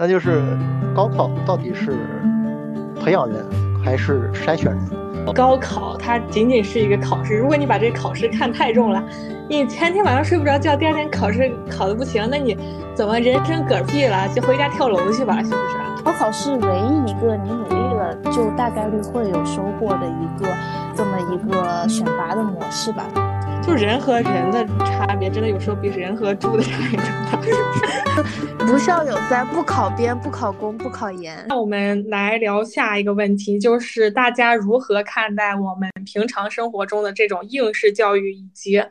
那就是高考到底是培养人还是筛选人？高考它仅仅是一个考试，如果你把这个考试看太重了，你前天晚上睡不着觉，第二天考试考的不行，那你怎么人生嗝屁了？就回家跳楼去吧，是不是？高考是唯一一个你努力了就大概率会有收获的一个这么一个选拔的模式吧。就人和人的差别，真的有时候比人和猪的差别更大。不孝有三，不考编，不考公，不考研。那我们来聊下一个问题，就是大家如何看待我们平常生活中的这种应试教育，以及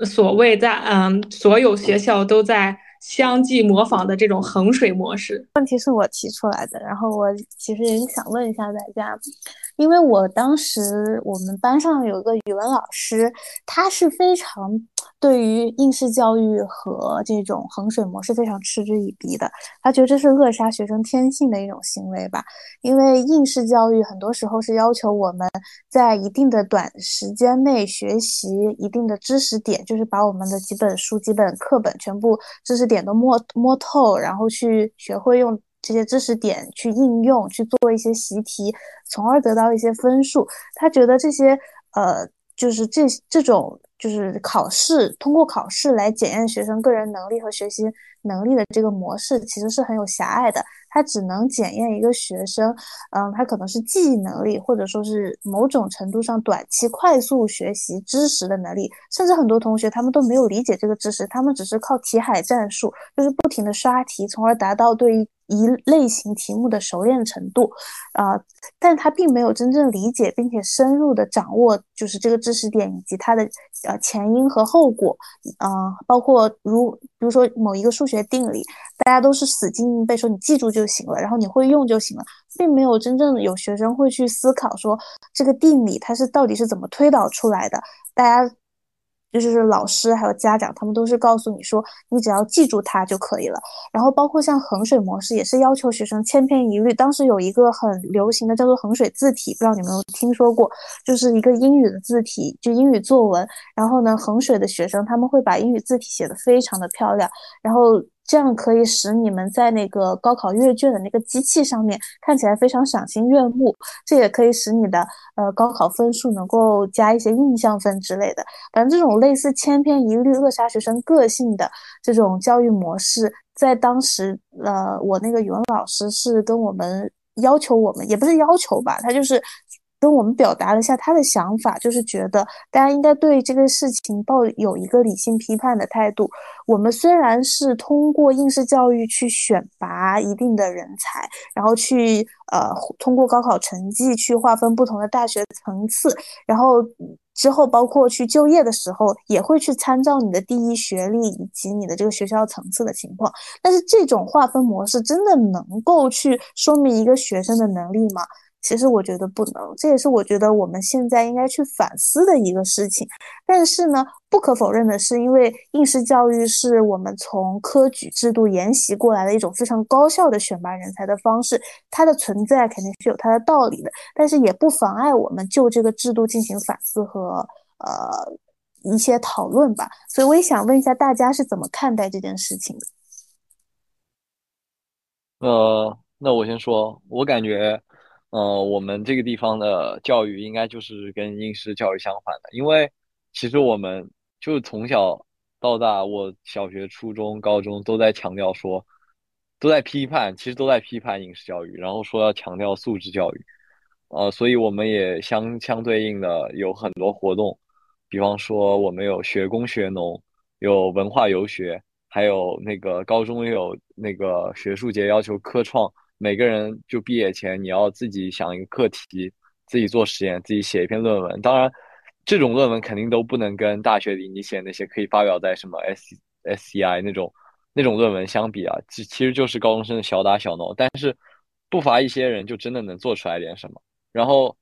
所谓在嗯所有学校都在相继模仿的这种衡水模式？问题是我提出来的，然后我其实也想问一下大家。因为我当时我们班上有个语文老师，他是非常对于应试教育和这种衡水模式非常嗤之以鼻的，他觉得这是扼杀学生天性的一种行为吧。因为应试教育很多时候是要求我们在一定的短时间内学习一定的知识点，就是把我们的几本书、几本课本全部知识点都摸摸透，然后去学会用。这些知识点去应用去做一些习题，从而得到一些分数。他觉得这些呃，就是这这种就是考试通过考试来检验学生个人能力和学习能力的这个模式，其实是很有狭隘的。它只能检验一个学生，嗯，他可能是记忆能力，或者说是某种程度上短期快速学习知识的能力。甚至很多同学他们都没有理解这个知识，他们只是靠题海战术，就是不停的刷题，从而达到对。一类型题目的熟练程度，啊，但他并没有真正理解并且深入的掌握，就是这个知识点以及它的呃前因和后果，啊，包括如比如说某一个数学定理，大家都是死记硬背，说你记住就行了，然后你会用就行了，并没有真正有学生会去思考说这个定理它是到底是怎么推导出来的，大家。就是老师还有家长，他们都是告诉你说，你只要记住它就可以了。然后包括像衡水模式，也是要求学生千篇一律。当时有一个很流行的叫做衡水字体，不知道你们有听说过？就是一个英语的字体，就英语作文。然后呢，衡水的学生他们会把英语字体写得非常的漂亮。然后。这样可以使你们在那个高考阅卷的那个机器上面看起来非常赏心悦目，这也可以使你的呃高考分数能够加一些印象分之类的。反正这种类似千篇一律扼杀学生个性的这种教育模式，在当时呃我那个语文老师是跟我们要求我们，也不是要求吧，他就是。跟我们表达了一下他的想法，就是觉得大家应该对这个事情抱有一个理性批判的态度。我们虽然是通过应试教育去选拔一定的人才，然后去呃通过高考成绩去划分不同的大学层次，然后之后包括去就业的时候也会去参照你的第一学历以及你的这个学校层次的情况。但是这种划分模式真的能够去说明一个学生的能力吗？其实我觉得不能，这也是我觉得我们现在应该去反思的一个事情。但是呢，不可否认的是，因为应试教育是我们从科举制度沿袭过来的一种非常高效的选拔人才的方式，它的存在肯定是有它的道理的。但是也不妨碍我们就这个制度进行反思和呃一些讨论吧。所以我也想问一下大家是怎么看待这件事情的？呃，那我先说，我感觉。呃，我们这个地方的教育应该就是跟应试教育相反的，因为其实我们就是从小到大，我小学、初中、高中都在强调说，都在批判，其实都在批判应试教育，然后说要强调素质教育，呃，所以我们也相相对应的有很多活动，比方说我们有学工学农，有文化游学，还有那个高中有那个学术节要求科创。每个人就毕业前，你要自己想一个课题，自己做实验，自己写一篇论文。当然，这种论文肯定都不能跟大学里你写那些可以发表在什么 S S C I 那种那种论文相比啊，其其实就是高中生的小打小闹。但是不乏一些人就真的能做出来点什么。然后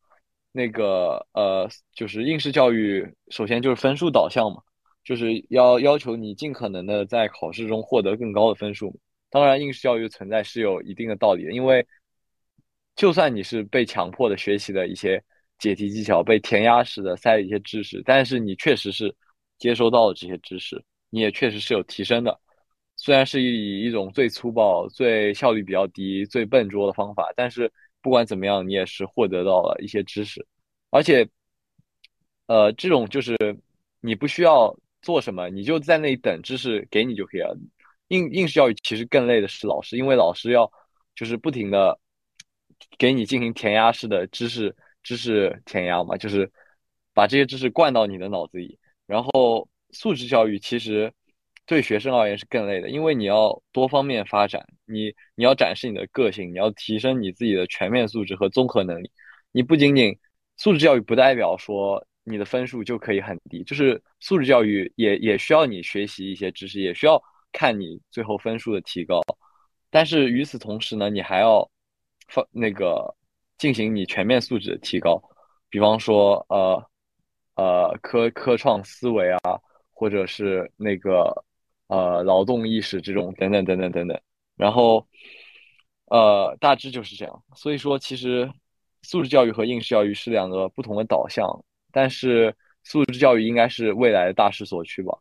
那个呃，就是应试教育，首先就是分数导向嘛，就是要要求你尽可能的在考试中获得更高的分数。当然，应试教育存在是有一定的道理的，因为就算你是被强迫的学习的一些解题技巧，被填鸭式的塞一些知识，但是你确实是接收到了这些知识，你也确实是有提升的。虽然是以一种最粗暴、最效率比较低、最笨拙的方法，但是不管怎么样，你也是获得到了一些知识，而且，呃，这种就是你不需要做什么，你就在那里等知识给你就可以了。应应试教育其实更累的是老师，因为老师要就是不停的给你进行填鸭式的知识知识填鸭嘛，就是把这些知识灌到你的脑子里。然后素质教育其实对学生而言是更累的，因为你要多方面发展，你你要展示你的个性，你要提升你自己的全面素质和综合能力。你不仅仅素质教育不代表说你的分数就可以很低，就是素质教育也也需要你学习一些知识，也需要。看你最后分数的提高，但是与此同时呢，你还要放那个进行你全面素质的提高，比方说呃呃科科创思维啊，或者是那个呃劳动意识这种等等等等等等，然后呃大致就是这样。所以说，其实素质教育和应试教育是两个不同的导向，但是素质教育应该是未来的大势所趋吧。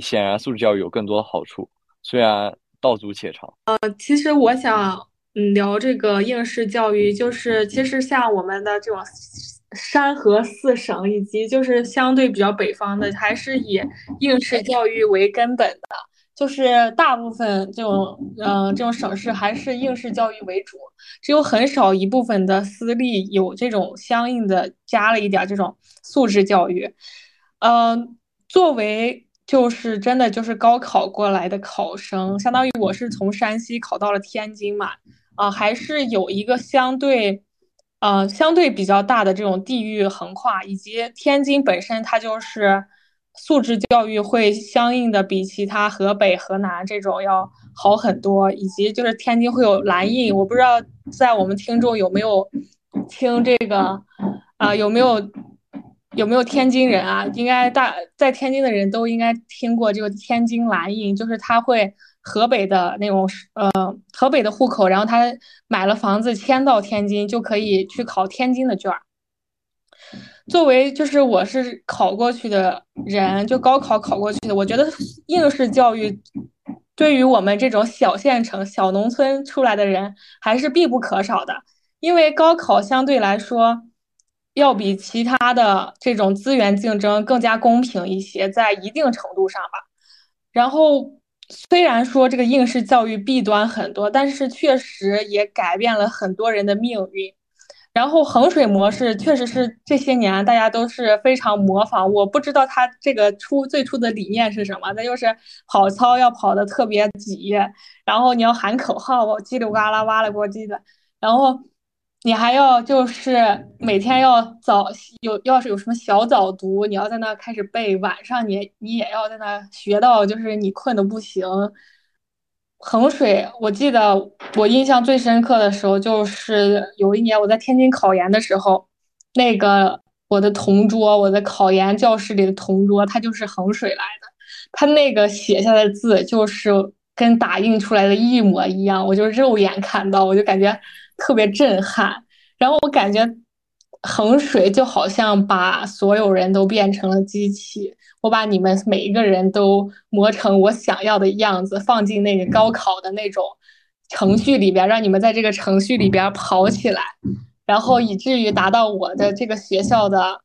显然，素质教育有更多的好处，虽然道阻且长。呃，其实我想，嗯，聊这个应试教育，就是其实像我们的这种山河四省，以及就是相对比较北方的，还是以应试教育为根本的，就是大部分这种，嗯，这种省市还是应试教育为主，只有很少一部分的私立有这种相应的加了一点这种素质教育。嗯，作为就是真的就是高考过来的考生，相当于我是从山西考到了天津嘛，啊，还是有一个相对，呃，相对比较大的这种地域横跨，以及天津本身它就是素质教育会相应的比其他河北、河南这种要好很多，以及就是天津会有蓝印，我不知道在我们听众有没有听这个，啊，有没有？有没有天津人啊？应该大在天津的人都应该听过这个天津蓝印，就是他会河北的那种呃河北的户口，然后他买了房子迁到天津，就可以去考天津的卷儿。作为就是我是考过去的人，就高考考过去的，我觉得应试教育对于我们这种小县城、小农村出来的人还是必不可少的，因为高考相对来说。要比其他的这种资源竞争更加公平一些，在一定程度上吧。然后虽然说这个应试教育弊端很多，但是确实也改变了很多人的命运。然后衡水模式确实是这些年大家都是非常模仿。我不知道他这个初最初的理念是什么，那就是跑操要跑的特别挤，然后你要喊口号，叽里呱啦哇啦呱唧的，然后。你还要就是每天要早有，要是有什么小早读，你要在那开始背。晚上你你也要在那学到，就是你困的不行。衡水，我记得我印象最深刻的时候，就是有一年我在天津考研的时候，那个我的同桌，我的考研教室里的同桌，他就是衡水来的，他那个写下的字就是跟打印出来的一模一样，我就肉眼看到，我就感觉。特别震撼，然后我感觉衡水就好像把所有人都变成了机器，我把你们每一个人都磨成我想要的样子，放进那个高考的那种程序里边，让你们在这个程序里边跑起来，然后以至于达到我的这个学校的，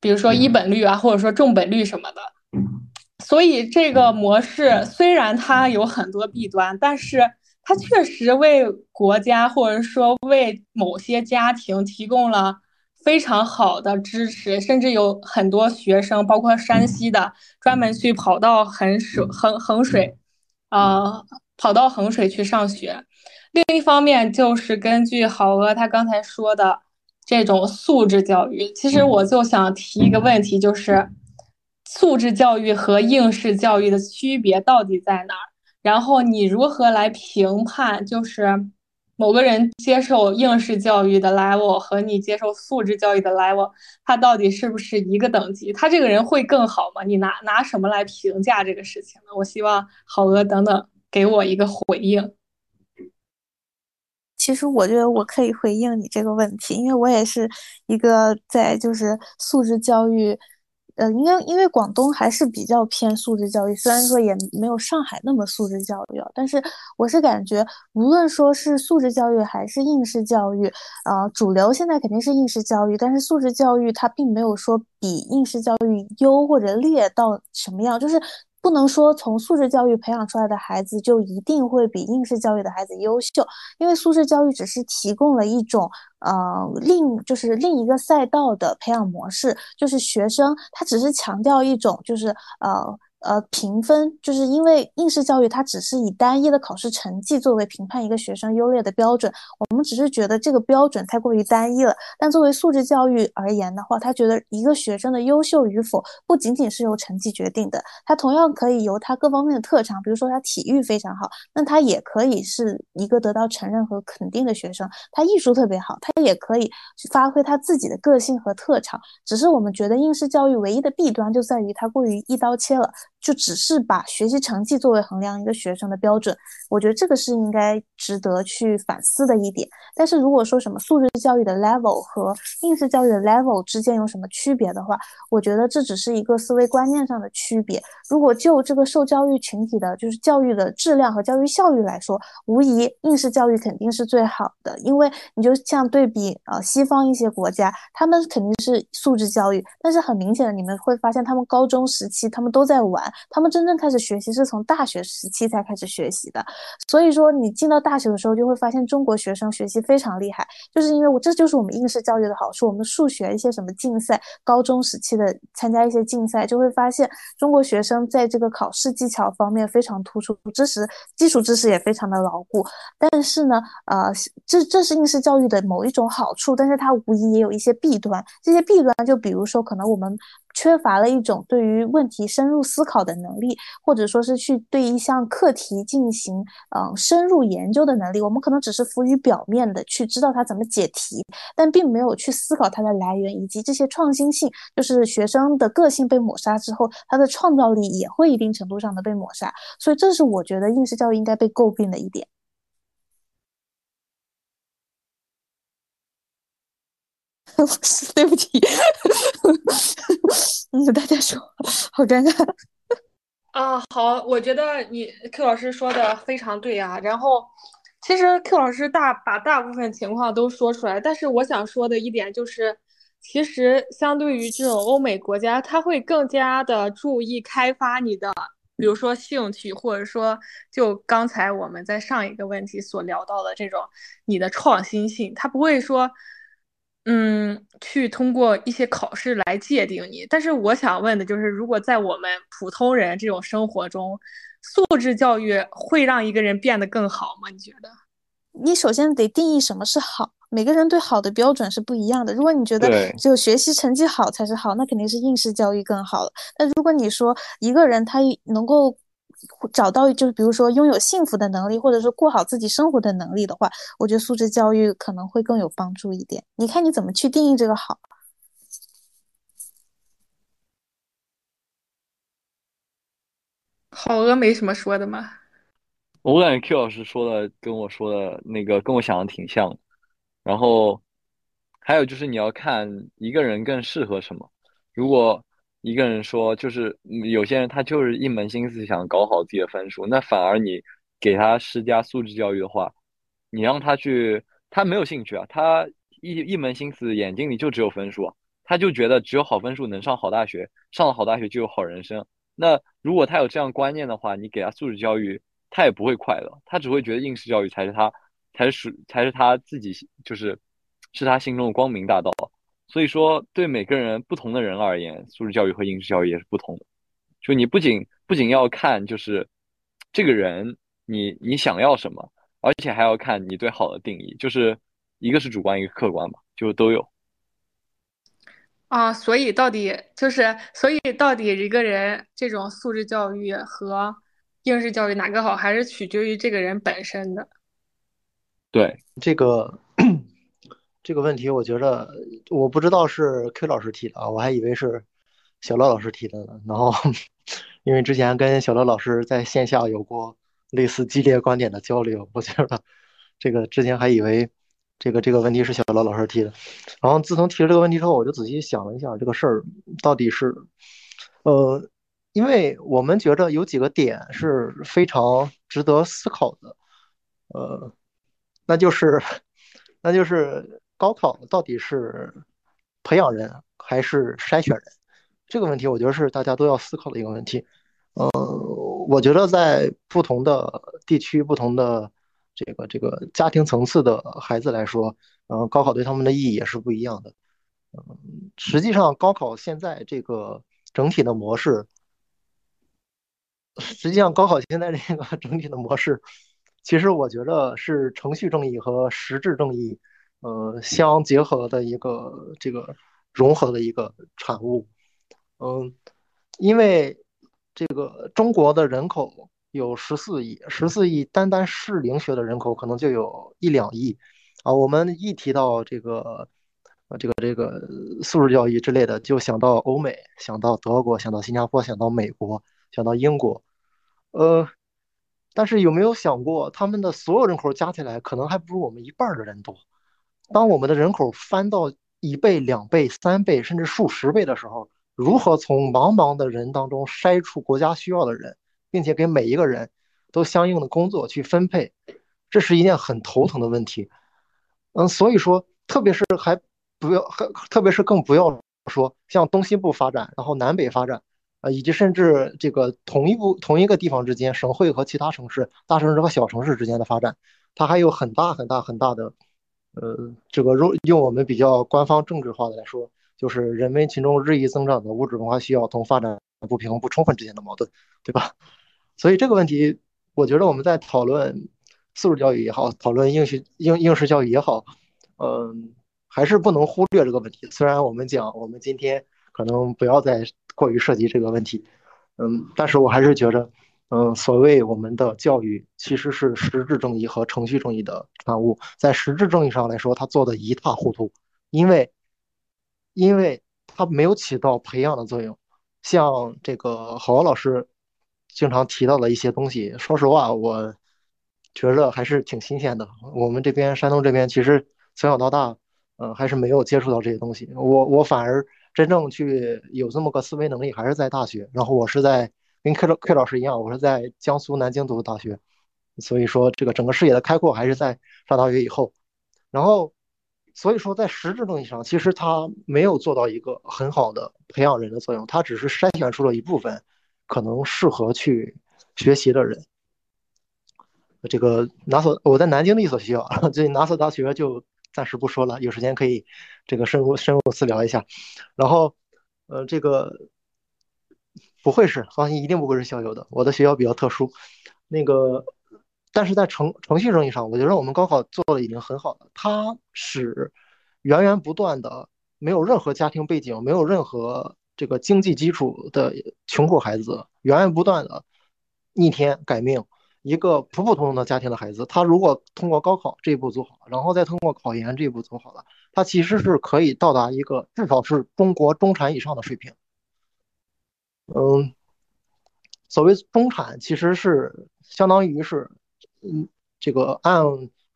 比如说一本率啊，或者说重本率什么的。所以这个模式虽然它有很多弊端，但是。它确实为国家或者说为某些家庭提供了非常好的支持，甚至有很多学生，包括山西的，专门去跑到衡水、衡衡水，呃，跑到衡水去上学。另一方面，就是根据郝哥他刚才说的这种素质教育，其实我就想提一个问题，就是素质教育和应试教育的区别到底在哪儿？然后你如何来评判，就是某个人接受应试教育的 level 和你接受素质教育的 level，他到底是不是一个等级？他这个人会更好吗？你拿拿什么来评价这个事情呢？我希望好鹅等等给我一个回应。其实我觉得我可以回应你这个问题，因为我也是一个在就是素质教育。呃，因为因为广东还是比较偏素质教育，虽然说也没有上海那么素质教育啊，但是我是感觉，无论说是素质教育还是应试教育，啊，主流现在肯定是应试教育，但是素质教育它并没有说比应试教育优或者劣到什么样，就是。不能说从素质教育培养出来的孩子就一定会比应试教育的孩子优秀，因为素质教育只是提供了一种呃另就是另一个赛道的培养模式，就是学生他只是强调一种就是呃。呃，评分就是因为应试教育它只是以单一的考试成绩作为评判一个学生优劣的标准，我们只是觉得这个标准太过于单一了。但作为素质教育而言的话，他觉得一个学生的优秀与否不仅仅是由成绩决定的，他同样可以由他各方面的特长，比如说他体育非常好，那他也可以是一个得到承认和肯定的学生。他艺术特别好，他也可以去发挥他自己的个性和特长。只是我们觉得应试教育唯一的弊端就在于它过于一刀切了。就只是把学习成绩作为衡量一个学生的标准，我觉得这个是应该值得去反思的一点。但是如果说什么素质教育的 level 和应试教育的 level 之间有什么区别的话，我觉得这只是一个思维观念上的区别。如果就这个受教育群体的，就是教育的质量和教育效率来说，无疑应试教育肯定是最好的，因为你就像对比啊西方一些国家，他们肯定是素质教育，但是很明显的你们会发现，他们高中时期他们都在玩。他们真正开始学习是从大学时期才开始学习的，所以说你进到大学的时候就会发现中国学生学习非常厉害，就是因为我这就是我们应试教育的好处。我们数学一些什么竞赛，高中时期的参加一些竞赛，就会发现中国学生在这个考试技巧方面非常突出，知识基础知识也非常的牢固。但是呢，呃，这这是应试教育的某一种好处，但是它无疑也有一些弊端。这些弊端就比如说可能我们。缺乏了一种对于问题深入思考的能力，或者说是去对一项课题进行嗯深入研究的能力。我们可能只是浮于表面的去知道它怎么解题，但并没有去思考它的来源以及这些创新性。就是学生的个性被抹杀之后，他的创造力也会一定程度上的被抹杀。所以这是我觉得应试教育应该被诟病的一点。对不起，嗯，大家说，好尴尬啊。好，我觉得你 Q 老师说的非常对啊。然后，其实 Q 老师大把大部分情况都说出来，但是我想说的一点就是，其实相对于这种欧美国家，他会更加的注意开发你的，比如说兴趣，或者说就刚才我们在上一个问题所聊到的这种你的创新性，他不会说。嗯，去通过一些考试来界定你。但是我想问的就是，如果在我们普通人这种生活中，素质教育会让一个人变得更好吗？你觉得？你首先得定义什么是好，每个人对好的标准是不一样的。如果你觉得只有学习成绩好才是好，那肯定是应试教育更好了。但如果你说一个人他能够。找到就是比如说拥有幸福的能力，或者是过好自己生活的能力的话，我觉得素质教育可能会更有帮助一点。你看你怎么去定义这个好？好鹅没什么说的吗？我感觉 Q 老师说的跟我说的那个跟我想的挺像。然后还有就是你要看一个人更适合什么。如果一个人说，就是有些人他就是一门心思想搞好自己的分数，那反而你给他施加素质教育的话，你让他去，他没有兴趣啊，他一一门心思眼睛里就只有分数啊，他就觉得只有好分数能上好大学，上了好大学就有好人生。那如果他有这样观念的话，你给他素质教育，他也不会快乐，他只会觉得应试教育才是他，才是，才是他自己，就是是他心中的光明大道。所以说，对每个人不同的人而言，素质教育和应试教育也是不同的。就你不仅不仅要看，就是这个人你你想要什么，而且还要看你对好的定义，就是一个是主观，一个客观嘛，就都有。啊，所以到底就是，所以到底一个人这种素质教育和应试教育哪个好，还是取决于这个人本身的。对，这个。这个问题，我觉得我不知道是 Q 老师提的啊，我还以为是小乐老师提的呢。然后，因为之前跟小乐老师在线下有过类似激烈观点的交流，我觉得这个之前还以为这个这个问题是小乐老师提的。然后自从提了这个问题之后，我就仔细想了一下，这个事儿到底是，呃，因为我们觉着有几个点是非常值得思考的，呃，那就是，那就是高考到底是培养人还是筛选人？这个问题，我觉得是大家都要思考的一个问题。呃，我觉得在不同的地区、不同的这个这个家庭层次的孩子来说，呃，高考对他们的意义也是不一样的。嗯，实际上，高考现在这个整体的模式，实际上高考现在这个整体的模式，其实我觉得是程序正义和实质正义，呃，相结合的一个这个融合的一个产物。嗯，因为这个中国的人口有十四亿，十四亿单单适龄学的人口可能就有一两亿啊。我们一提到这个，这个这个素质教育之类的，就想到欧美，想到德国，想到新加坡，想到美国，想到英国。呃，但是有没有想过，他们的所有人口加起来，可能还不如我们一半的人多。当我们的人口翻到一倍、两倍、三倍，甚至数十倍的时候，如何从茫茫的人当中筛出国家需要的人，并且给每一个人都相应的工作去分配，这是一件很头疼的问题。嗯，所以说，特别是还不要，特别是更不要说像东西部发展，然后南北发展，啊，以及甚至这个同一部同一个地方之间，省会和其他城市、大城市和小城市之间的发展，它还有很大很大很大的，呃，这个用用我们比较官方政治化的来说。就是人民群众日益增长的物质文化需要同发展不平衡不充分之间的矛盾，对吧？所以这个问题，我觉得我们在讨论素质教育也好，讨论应试应应试教育也好，嗯，还是不能忽略这个问题。虽然我们讲我们今天可能不要再过于涉及这个问题，嗯，但是我还是觉着，嗯，所谓我们的教育其实是实质正义和程序正义的产物，在实质正义上来说，他做的一塌糊涂，因为。因为它没有起到培养的作用，像这个郝老师经常提到的一些东西，说实话，我觉着还是挺新鲜的。我们这边山东这边其实从小到大，呃，还是没有接触到这些东西。我我反而真正去有这么个思维能力，还是在大学。然后我是在跟 K 老 K 老师一样，我是在江苏南京读的大学，所以说这个整个视野的开阔还是在上大学以后，然后。所以说，在实质东西上，其实他没有做到一个很好的培养人的作用，他只是筛选出了一部分可能适合去学习的人。这个哪所我在南京的一所学校，这哪所大学就暂时不说了，有时间可以这个深入深入私聊一下。然后，呃，这个不会是，放心，一定不会是校友的。我的学校比较特殊，那个。但是在程程序正义上，我觉得我们高考做的已经很好了。它使源源不断的没有任何家庭背景、没有任何这个经济基础的穷苦孩子，源源不断的逆天改命。一个普普通通的家庭的孩子，他如果通过高考这一步走好，然后再通过考研这一步走好了，他其实是可以到达一个至少是中国中产以上的水平。嗯，所谓中产，其实是相当于是。嗯，这个按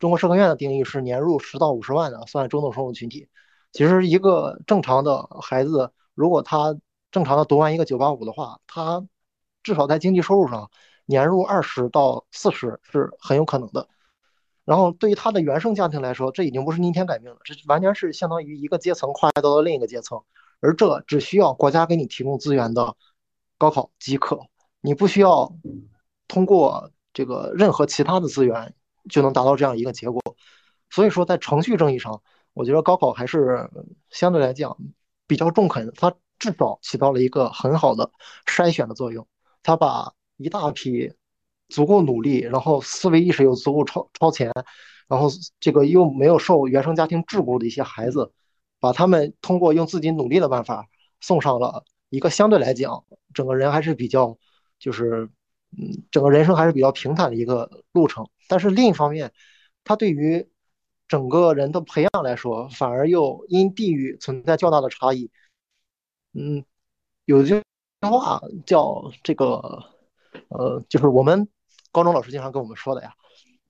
中国社科院的定义是年入十到五十万的算中等收入群体。其实一个正常的孩子，如果他正常的读完一个九八五的话，他至少在经济收入上年入二十到四十是很有可能的。然后对于他的原生家庭来说，这已经不是逆天改命了，这完全是相当于一个阶层跨越到了另一个阶层。而这只需要国家给你提供资源的高考即可，你不需要通过。这个任何其他的资源就能达到这样一个结果，所以说在程序正义上，我觉得高考还是相对来讲比较中肯，它至少起到了一个很好的筛选的作用。它把一大批足够努力，然后思维意识又足够超超前，然后这个又没有受原生家庭桎梏的一些孩子，把他们通过用自己努力的办法送上了一个相对来讲整个人还是比较就是。嗯，整个人生还是比较平坦的一个路程，但是另一方面，它对于整个人的培养来说，反而又因地域存在较大的差异。嗯，有句话叫这个，呃，就是我们高中老师经常跟我们说的呀。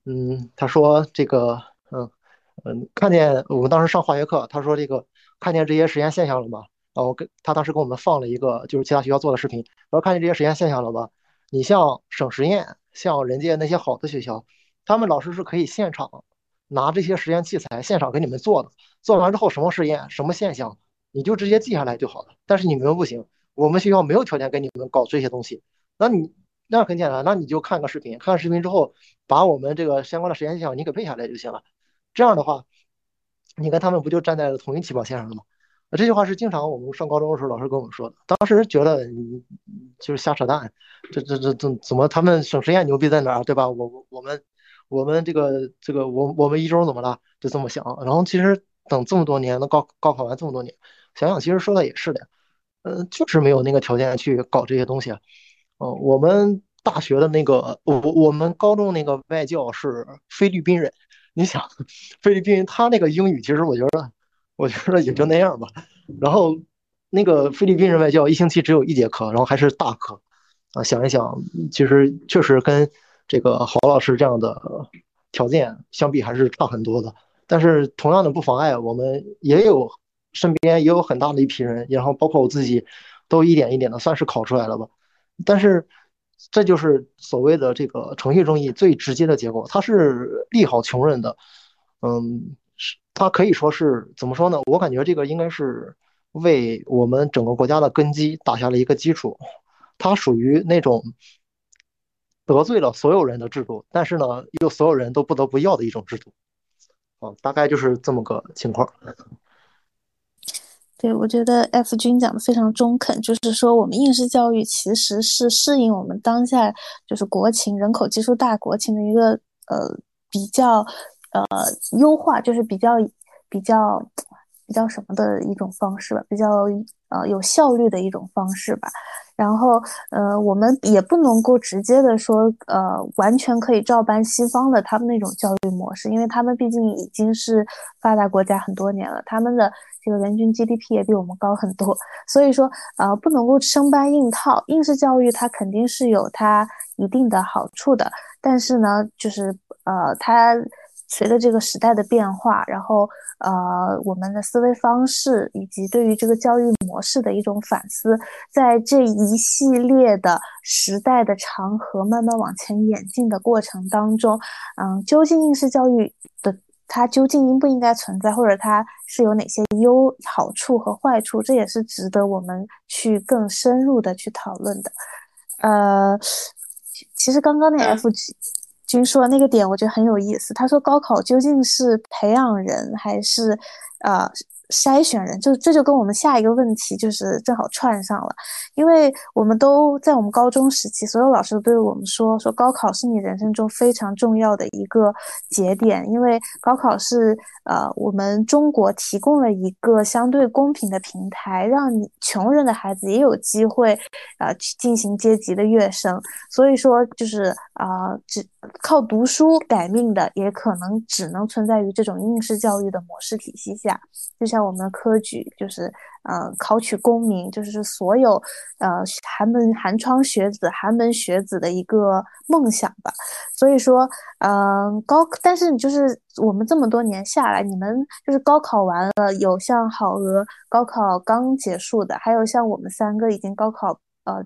嗯，他说这个，嗯，嗯，看见我们当时上化学课，他说这个看见这些实验现象了吗？然后跟他当时给我们放了一个就是其他学校做的视频，然后看见这些实验现象了吧？你像省实验，像人家那些好的学校，他们老师是可以现场拿这些实验器材现场给你们做的，做完之后什么实验什么现象，你就直接记下来就好了。但是你们不行，我们学校没有条件给你们搞这些东西，那你那很简单，那你就看个视频，看视频之后把我们这个相关的实验现象你给背下来就行了。这样的话，你跟他们不就站在了同一起跑线上了吗？这句话是经常我们上高中的时候老师跟我们说的，当时觉得就是瞎扯淡，这这这怎怎么他们省实验牛逼在哪儿，对吧？我我们我们这个这个我我们一中怎么了？就这么想。然后其实等这么多年，那高高考完这么多年，想想其实说的也是的，嗯，就是没有那个条件去搞这些东西。哦，我们大学的那个我我们高中那个外教是菲律宾人，你想菲律宾他那个英语，其实我觉得。我觉得也就那样吧。然后，那个菲律宾人外教一星期只有一节课，然后还是大课啊。想一想，其实确实跟这个郝老师这样的条件相比，还是差很多的。但是同样的不妨碍我们也有身边也有很大的一批人，然后包括我自己，都一点一点的算是考出来了吧。但是这就是所谓的这个程序正义最直接的结果，它是利好穷人的，嗯。它可以说是怎么说呢？我感觉这个应该是为我们整个国家的根基打下了一个基础。它属于那种得罪了所有人的制度，但是呢，又所有人都不得不要的一种制度。啊，大概就是这么个情况。对，我觉得 F 君讲的非常中肯，就是说我们应试教育其实是适应我们当下就是国情人口基数大国情的一个呃比较。呃，优化就是比较比较比较什么的一种方式吧，比较呃有效率的一种方式吧。然后呃，我们也不能够直接的说呃完全可以照搬西方的他们那种教育模式，因为他们毕竟已经是发达国家很多年了，他们的这个人均 GDP 也比我们高很多。所以说呃不能够生搬硬套，应试教育它肯定是有它一定的好处的，但是呢，就是呃它。随着这个时代的变化，然后呃，我们的思维方式以及对于这个教育模式的一种反思，在这一系列的时代的长河慢慢往前演进的过程当中，嗯，究竟应试教育的它究竟应不应该存在，或者它是有哪些优好处和坏处，这也是值得我们去更深入的去讨论的。呃，其实刚刚那 F。君说那个点，我觉得很有意思。他说，高考究竟是培养人还是，呃？筛选人，就这就跟我们下一个问题就是正好串上了，因为我们都在我们高中时期，所有老师都对我们说，说高考是你人生中非常重要的一个节点，因为高考是呃我们中国提供了一个相对公平的平台，让你穷人的孩子也有机会呃去进行阶级的跃升，所以说就是啊只靠读书改命的，也可能只能存在于这种应试教育的模式体系下，就像。像我们科举，就是呃考取功名，就是所有呃寒门寒窗学子、寒门学子的一个梦想吧。所以说，嗯，高，但是就是我们这么多年下来，你们就是高考完了，有像好额高考刚结束的，还有像我们三个已经高考呃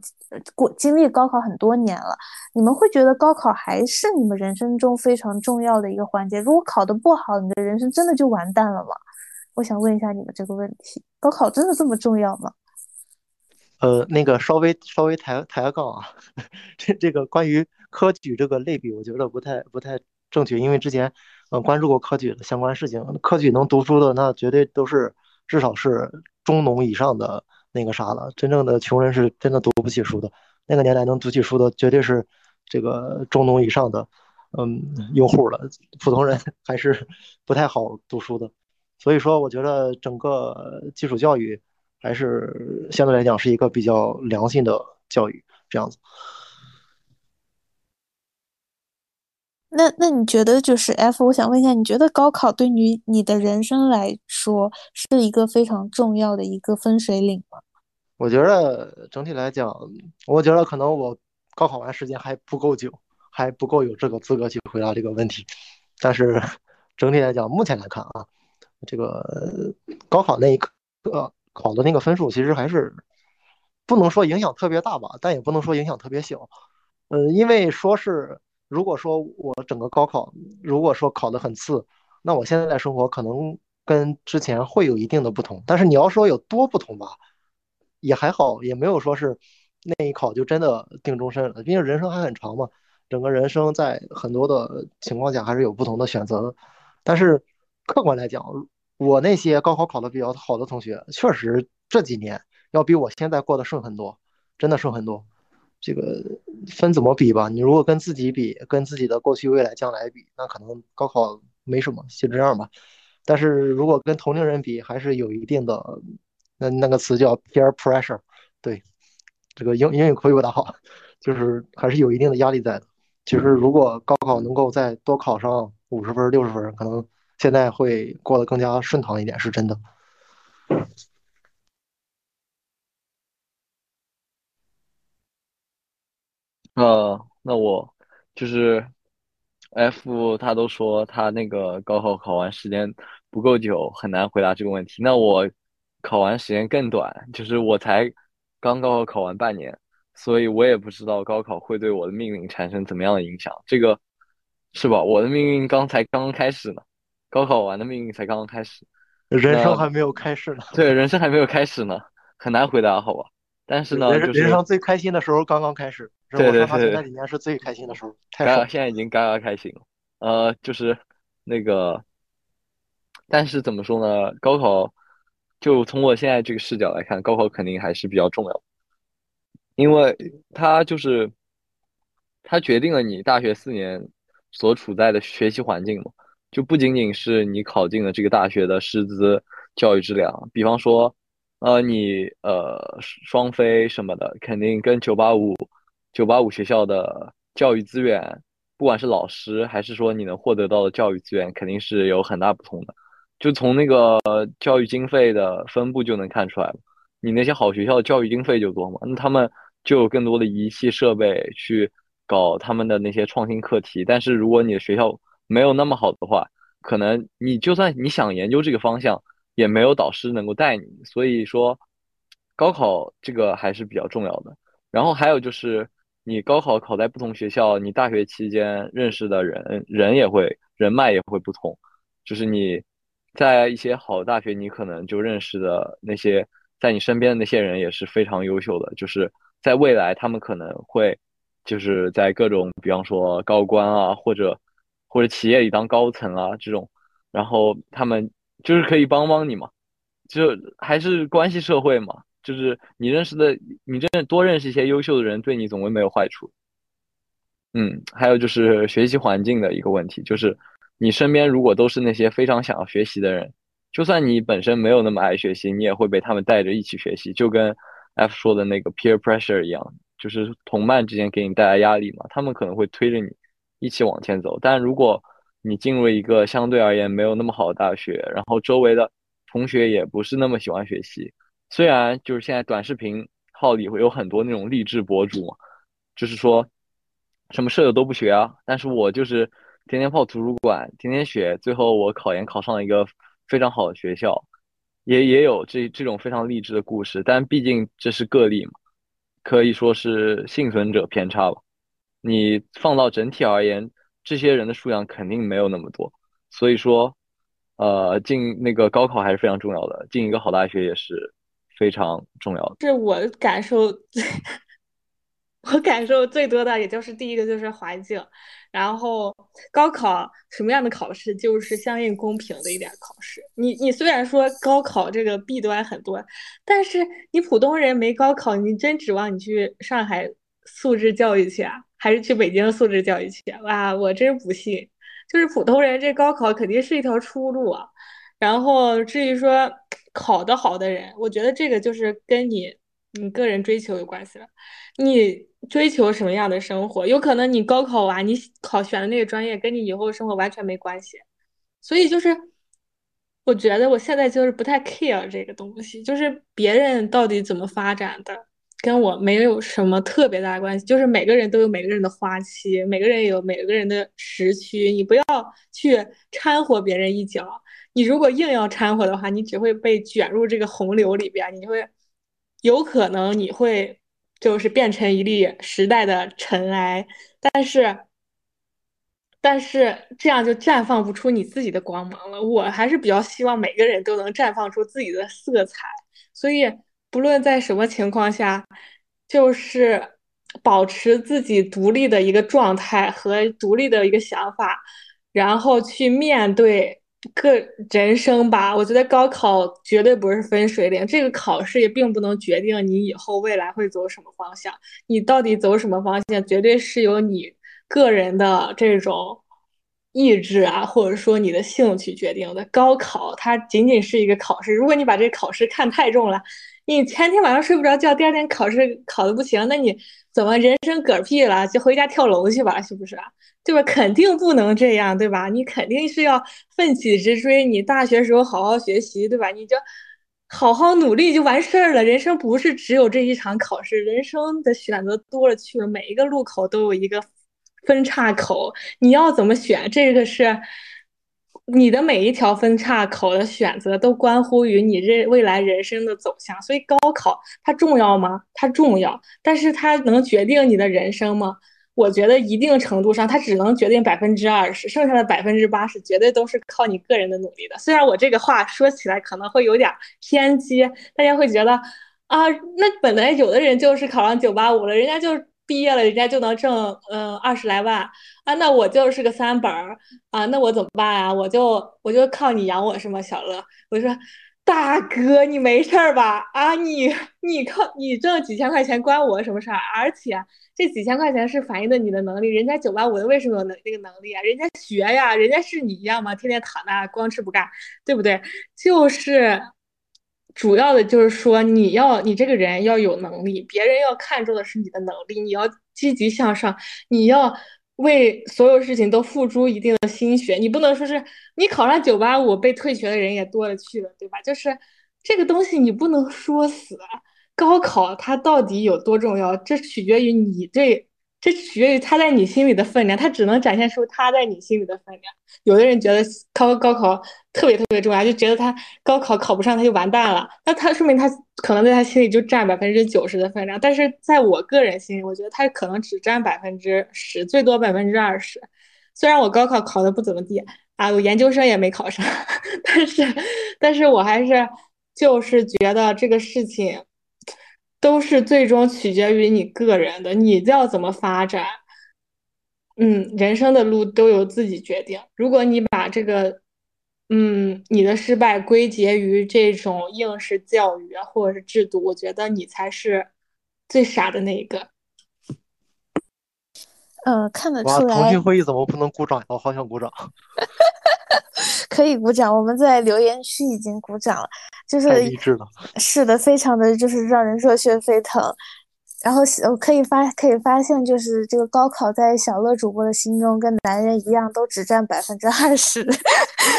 过经历高考很多年了，你们会觉得高考还是你们人生中非常重要的一个环节？如果考得不好，你的人生真的就完蛋了吗？我想问一下你们这个问题：高考真的这么重要吗？呃，那个稍微稍微抬抬个杠啊，这这个关于科举这个类比，我觉得不太不太正确，因为之前呃关注过科举的相关事情，科举能读书的那绝对都是至少是中农以上的那个啥了，真正的穷人是真的读不起书的。那个年代能读起书的绝对是这个中农以上的嗯用户了，普通人还是不太好读书的。所以说，我觉得整个基础教育还是相对来讲是一个比较良性的教育，这样子。那那你觉得就是 F？我想问一下，你觉得高考对于你的人生来说是一个非常重要的一个分水岭吗？我觉得整体来讲，我觉得可能我高考完时间还不够久，还不够有这个资格去回答这个问题。但是。整体来讲，目前来看啊，这个高考那一刻考的那个分数，其实还是不能说影响特别大吧，但也不能说影响特别小。呃，因为说是如果说我整个高考如果说考得很次，那我现在的生活可能跟之前会有一定的不同。但是你要说有多不同吧，也还好，也没有说是那一考就真的定终身了。毕竟人生还很长嘛，整个人生在很多的情况下还是有不同的选择。但是客观来讲，我那些高考考得比较好的同学，确实这几年要比我现在过得顺很多，真的顺很多。这个分怎么比吧？你如果跟自己比，跟自己的过去、未来、将来比，那可能高考没什么，就这样吧。但是如果跟同龄人比，还是有一定的，那那个词叫 peer pressure，对，这个英英语口语不大好，就是还是有一定的压力在的。其实如果高考能够再多考上五十分、六十分，可能现在会过得更加顺畅一点，是真的。呃，那我就是 F，他都说他那个高考考完时间不够久，很难回答这个问题。那我考完时间更短，就是我才刚高考考完半年，所以我也不知道高考会对我的命运产生怎么样的影响。这个是吧？我的命运刚才刚刚开始呢，高考完的命运才刚刚开始，人生还没有开始呢。对，人生还没有开始呢，很难回答，好吧？但是呢，人生最开心的时候刚刚开始。对对对，那几年是最开心的时候。嘎，现在已经嘎嘎开心了。呃，就是那个，但是怎么说呢？高考，就从我现在这个视角来看，高考肯定还是比较重要，因为它就是它决定了你大学四年所处在的学习环境嘛。就不仅仅是你考进了这个大学的师资、教育质量，比方说。呃，你呃双非什么的，肯定跟九八五九八五学校的教育资源，不管是老师还是说你能获得到的教育资源，肯定是有很大不同的。就从那个教育经费的分布就能看出来了。你那些好学校教育经费就多嘛，那他们就有更多的仪器设备去搞他们的那些创新课题。但是如果你的学校没有那么好的话，可能你就算你想研究这个方向。也没有导师能够带你，所以说高考这个还是比较重要的。然后还有就是你高考考在不同学校，你大学期间认识的人人也会人脉也会不同。就是你在一些好的大学，你可能就认识的那些在你身边的那些人也是非常优秀的。就是在未来，他们可能会就是在各种比方说高官啊，或者或者企业里当高层啊这种，然后他们。就是可以帮帮你嘛，就还是关系社会嘛。就是你认识的，你认多认识一些优秀的人，对你总归没有坏处。嗯，还有就是学习环境的一个问题，就是你身边如果都是那些非常想要学习的人，就算你本身没有那么爱学习，你也会被他们带着一起学习，就跟 F 说的那个 peer pressure 一样，就是同伴之间给你带来压力嘛，他们可能会推着你一起往前走。但如果你进入一个相对而言没有那么好的大学，然后周围的同学也不是那么喜欢学习。虽然就是现在短视频号里会有很多那种励志博主，就是说什么舍友都不学啊，但是我就是天天泡图书馆，天天学，最后我考研考上了一个非常好的学校，也也有这这种非常励志的故事。但毕竟这是个例嘛，可以说是幸存者偏差吧。你放到整体而言。这些人的数量肯定没有那么多，所以说，呃，进那个高考还是非常重要的，进一个好大学也是非常重要的。是我感受最，我感受最多的，也就是第一个就是环境，然后高考什么样的考试就是相应公平的一点考试。你你虽然说高考这个弊端很多，但是你普通人没高考，你真指望你去上海素质教育去啊？还是去北京素质教育去哇！我真不信，就是普通人这高考肯定是一条出路啊。然后至于说考得好的人，我觉得这个就是跟你你个人追求有关系了。你追求什么样的生活？有可能你高考完，你考选的那个专业跟你以后生活完全没关系。所以就是，我觉得我现在就是不太 care 这个东西，就是别人到底怎么发展的。跟我没有什么特别大的关系，就是每个人都有每个人的花期，每个人有每个人的时区，你不要去掺和别人一脚。你如果硬要掺和的话，你只会被卷入这个洪流里边，你会有可能你会就是变成一粒时代的尘埃，但是但是这样就绽放不出你自己的光芒了。我还是比较希望每个人都能绽放出自己的色彩，所以。不论在什么情况下，就是保持自己独立的一个状态和独立的一个想法，然后去面对个人生吧。我觉得高考绝对不是分水岭，这个考试也并不能决定你以后未来会走什么方向。你到底走什么方向，绝对是由你个人的这种意志啊，或者说你的兴趣决定的。高考它仅仅是一个考试，如果你把这考试看太重了。你前天晚上睡不着觉，第二天考试考的不行，那你怎么人生嗝屁了？就回家跳楼去吧，是不是？对吧？肯定不能这样，对吧？你肯定是要奋起直追，你大学时候好好学习，对吧？你就好好努力就完事儿了。人生不是只有这一场考试，人生的选择多了去了，每一个路口都有一个分岔口，你要怎么选？这个是。你的每一条分岔口的选择都关乎于你这未来人生的走向，所以高考它重要吗？它重要，但是它能决定你的人生吗？我觉得一定程度上，它只能决定百分之二十，剩下的百分之八十绝对都是靠你个人的努力的。虽然我这个话说起来可能会有点偏激，大家会觉得啊，那本来有的人就是考上九八五了，人家就。毕业了，人家就能挣嗯二十来万啊，那我就是个三本儿啊，那我怎么办啊？我就我就靠你养我是吗，小乐？我说大哥，你没事儿吧？啊，你你靠你挣几千块钱关我什么事儿？而且这几千块钱是反映的你的能力，人家九八五的为什么有能那个能力啊？人家学呀，人家是你一样吗？天天躺那光吃不干，对不对？就是。主要的就是说，你要你这个人要有能力，别人要看重的是你的能力，你要积极向上，你要为所有事情都付出一定的心血，你不能说是你考上九八五被退学的人也多了去了，对吧？就是这个东西你不能说死，高考它到底有多重要，这取决于你对。这取决于他在你心里的分量，他只能展现出他在你心里的分量。有的人觉得考高考特别特别重要，就觉得他高考考不上他就完蛋了，那他说明他可能在他心里就占百分之九十的分量。但是在我个人心里，我觉得他可能只占百分之十，最多百分之二十。虽然我高考考的不怎么地啊，我研究生也没考上，但是，但是我还是就是觉得这个事情。都是最终取决于你个人的，你要怎么发展，嗯，人生的路都由自己决定。如果你把这个，嗯，你的失败归结于这种应试教育啊，或者是制度，我觉得你才是最傻的那一个。呃，看得出来。腾讯会议怎么不能鼓掌？我好想鼓掌。可以鼓掌，我们在留言区已经鼓掌了，就是是的，非常的就是让人热血沸腾。然后可以发可以发现，就是这个高考在小乐主播的心中，跟男人一样，都只占百分之二十，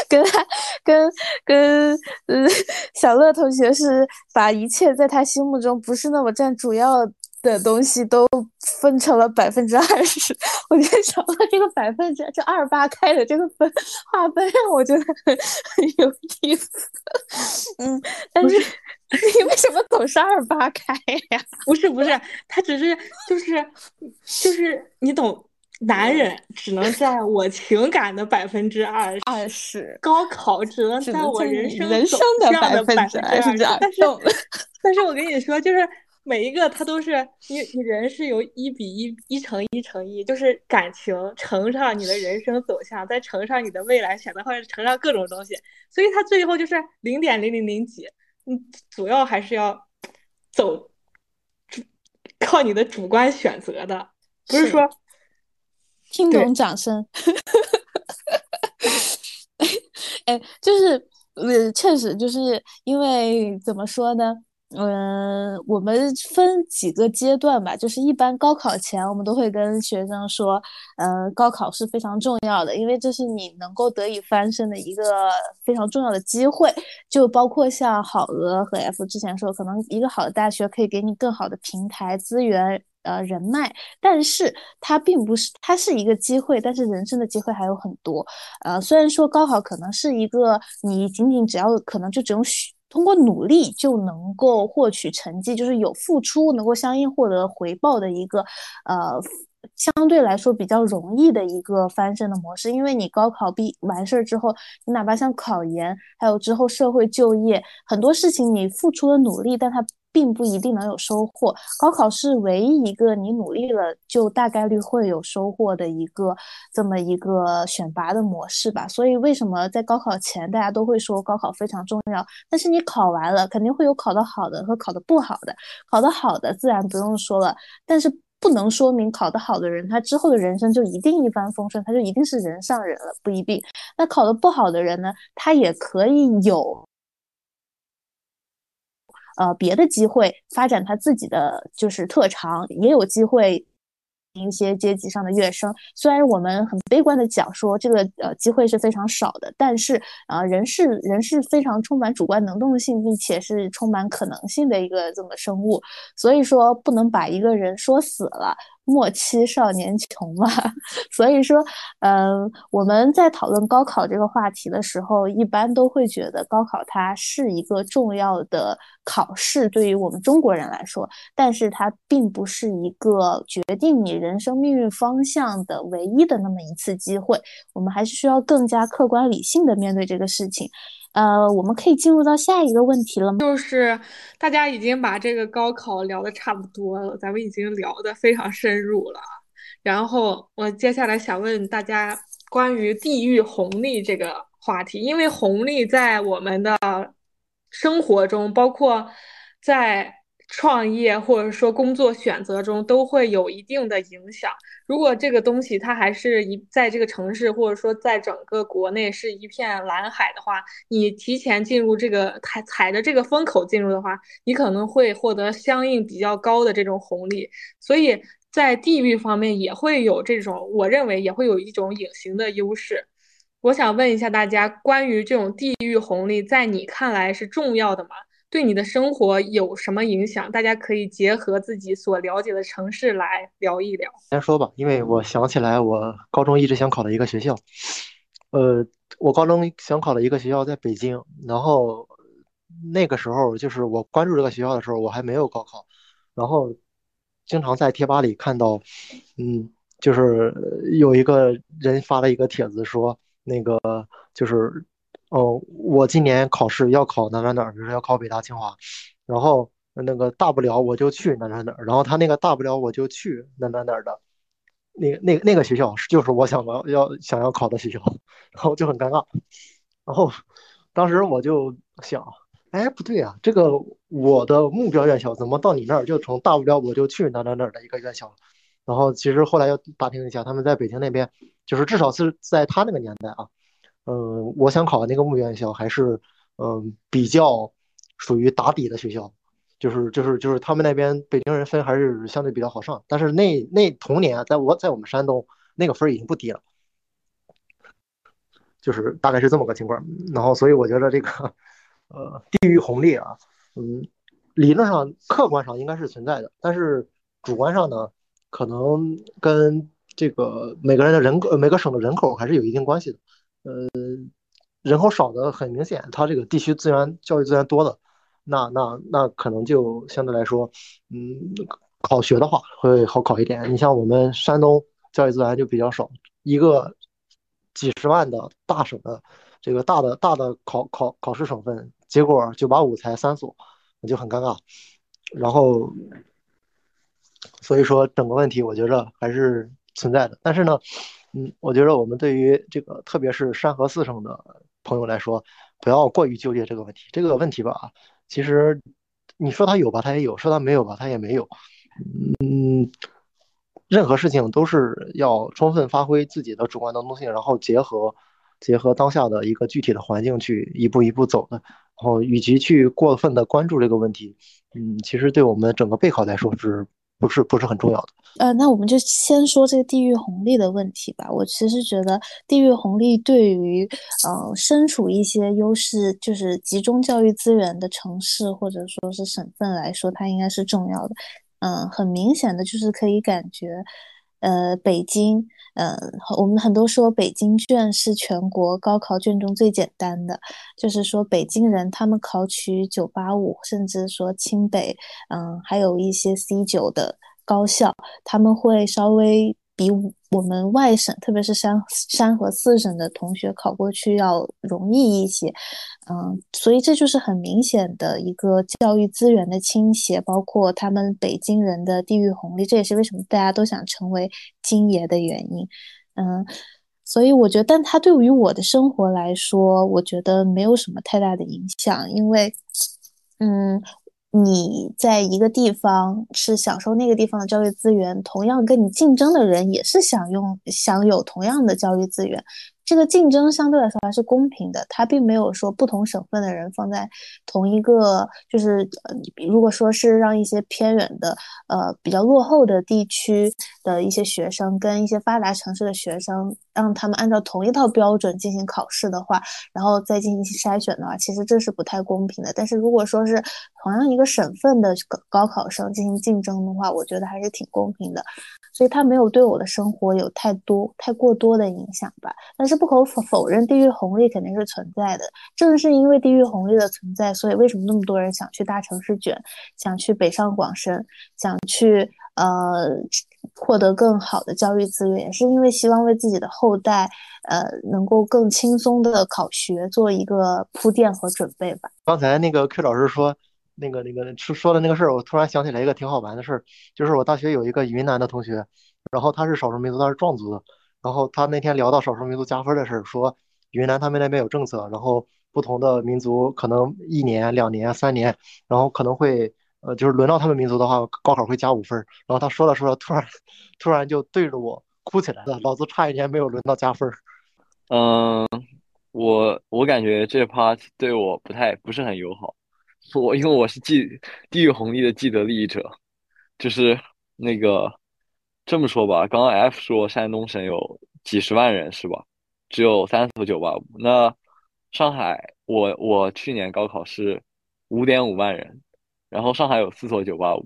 跟他跟跟嗯小乐同学是把一切在他心目中不是那么占主要。的东西都分成了百分之二十，我觉得小乐这个百分之这二八开的这个分划分让我觉得很很有意思。嗯，但是你为什么总是二八开呀？不是不是，他只是就是就是你懂，男人只能在我情感的百分之二二十，高考只能在我人生人生的百分之二十，但是但是我跟你说就是。每一个它都是你，你人是由一比一，一乘一乘一，就是感情乘上你的人生走向，再乘上你的未来选择，或者乘上各种东西，所以它最后就是零点零零零几。嗯，主要还是要走主靠你的主观选择的，不是说听懂掌声。哎，就是呃，确实就是因为怎么说呢？嗯，我们分几个阶段吧，就是一般高考前，我们都会跟学生说，嗯，高考是非常重要的，因为这是你能够得以翻身的一个非常重要的机会。就包括像好鹅和 F 之前说，可能一个好的大学可以给你更好的平台资源。呃，人脉，但是它并不是，它是一个机会，但是人生的机会还有很多。呃，虽然说高考可能是一个你仅仅只要可能就只用通过努力就能够获取成绩，就是有付出能够相应获得回报的一个，呃，相对来说比较容易的一个翻身的模式。因为你高考毕完事儿之后，你哪怕像考研，还有之后社会就业很多事情，你付出了努力，但它。并不一定能有收获。高考是唯一一个你努力了就大概率会有收获的一个这么一个选拔的模式吧。所以为什么在高考前大家都会说高考非常重要？但是你考完了肯定会有考得好的和考得不好的。考得好的自然不用说了，但是不能说明考得好的人他之后的人生就一定一帆风顺，他就一定是人上人了，不一定。那考得不好的人呢，他也可以有。呃，别的机会发展他自己的就是特长，也有机会一些阶级上的跃升。虽然我们很悲观的讲说这个呃机会是非常少的，但是啊，人是人是非常充满主观能动性，并且是充满可能性的一个这么生物，所以说不能把一个人说死了。莫欺少年穷嘛，所以说，嗯，我们在讨论高考这个话题的时候，一般都会觉得高考它是一个重要的考试，对于我们中国人来说，但是它并不是一个决定你人生命运方向的唯一的那么一次机会，我们还是需要更加客观理性的面对这个事情。呃，我们可以进入到下一个问题了吗？就是大家已经把这个高考聊得差不多了，咱们已经聊得非常深入了。然后我接下来想问大家关于地域红利这个话题，因为红利在我们的生活中，包括在。创业或者说工作选择中都会有一定的影响。如果这个东西它还是一在这个城市或者说在整个国内是一片蓝海的话，你提前进入这个踩踩着这个风口进入的话，你可能会获得相应比较高的这种红利。所以在地域方面也会有这种，我认为也会有一种隐形的优势。我想问一下大家，关于这种地域红利，在你看来是重要的吗？对你的生活有什么影响？大家可以结合自己所了解的城市来聊一聊。先说吧，因为我想起来，我高中一直想考的一个学校，呃，我高中想考的一个学校在北京。然后那个时候，就是我关注这个学校的时候，我还没有高考。然后经常在贴吧里看到，嗯，就是有一个人发了一个帖子，说那个就是。哦，我今年考试要考哪哪哪，比如说要考北大清华，然后那个大不了我就去哪哪哪，然后他那个大不了我就去哪哪哪的，那个那那个学校就是我想要要想要考的学校，然后就很尴尬，然后当时我就想，哎，不对啊，这个我的目标院校怎么到你那儿就成大不了我就去哪哪哪的一个院校了，然后其实后来又打听一下，他们在北京那边，就是至少是在他那个年代啊。嗯，我想考的那个木院校还是嗯比较属于打底的学校，就是就是就是他们那边北京人分还是相对比较好上，但是那那同年在我在我们山东那个分已经不低了，就是大概是这么个情况。然后所以我觉得这个呃地域红利啊，嗯，理论上客观上应该是存在的，但是主观上呢，可能跟这个每个人的人口每个省的人口还是有一定关系的。呃，人口少的很明显，它这个地区资源、教育资源多的，那那那可能就相对来说，嗯，考学的话会好考一点。你像我们山东教育资源就比较少，一个几十万的大省的这个大的大的考考考试省份，结果九八五才三所，那就很尴尬。然后，所以说整个问题我觉着还是存在的，但是呢。嗯，我觉得我们对于这个，特别是山河四省的朋友来说，不要过于纠结这个问题。这个问题吧，其实你说它有吧，它也有；说它没有吧，它也没有。嗯，任何事情都是要充分发挥自己的主观能动性，然后结合结合当下的一个具体的环境去一步一步走的。然后，与其去过分的关注这个问题，嗯，其实对我们整个备考来说是不是不是很重要的？呃，那我们就先说这个地域红利的问题吧。我其实觉得地域红利对于呃身处一些优势就是集中教育资源的城市或者说是省份来说，它应该是重要的。嗯，很明显的就是可以感觉，呃，北京，呃，我们很多说北京卷是全国高考卷中最简单的，就是说北京人他们考取九八五，甚至说清北，嗯，还有一些 C 九的。高校他们会稍微比我们外省，特别是山山和四省的同学考过去要容易一些，嗯，所以这就是很明显的一个教育资源的倾斜，包括他们北京人的地域红利，这也是为什么大家都想成为京爷的原因，嗯，所以我觉得，但它对于我的生活来说，我觉得没有什么太大的影响，因为，嗯。你在一个地方是享受那个地方的教育资源，同样跟你竞争的人也是享用享有同样的教育资源。这个竞争相对来说还是公平的，它并没有说不同省份的人放在同一个，就是呃，如果说是让一些偏远的、呃比较落后的地区的一些学生跟一些发达城市的学生，让他们按照同一套标准进行考试的话，然后再进行筛选的话，其实这是不太公平的。但是如果说是同样一个省份的高高考生进行竞争的话，我觉得还是挺公平的。所以它没有对我的生活有太多、太过多的影响吧。但是不可否否认，地域红利肯定是存在的。正是因为地域红利的存在，所以为什么那么多人想去大城市卷，想去北上广深，想去呃获得更好的教育资源，也是因为希望为自己的后代呃能够更轻松的考学做一个铺垫和准备吧。刚才那个 Q 老师说。那个那个说说的那个事儿，我突然想起来一个挺好玩的事儿，就是我大学有一个云南的同学，然后他是少数民族，他是壮族的，然后他那天聊到少数民族加分的事儿，说云南他们那边有政策，然后不同的民族可能一年、两年、三年，然后可能会呃，就是轮到他们民族的话，高考会加五分。然后他说着说着，突然突然就对着我哭起来了，老子差一年没有轮到加分。嗯，我我感觉这 part 对我不太不是很友好。我因为我是既地域红利的既得利益者，就是那个这么说吧，刚刚 F 说山东省有几十万人是吧？只有三所985。那上海，我我去年高考是五点五万人，然后上海有四所985，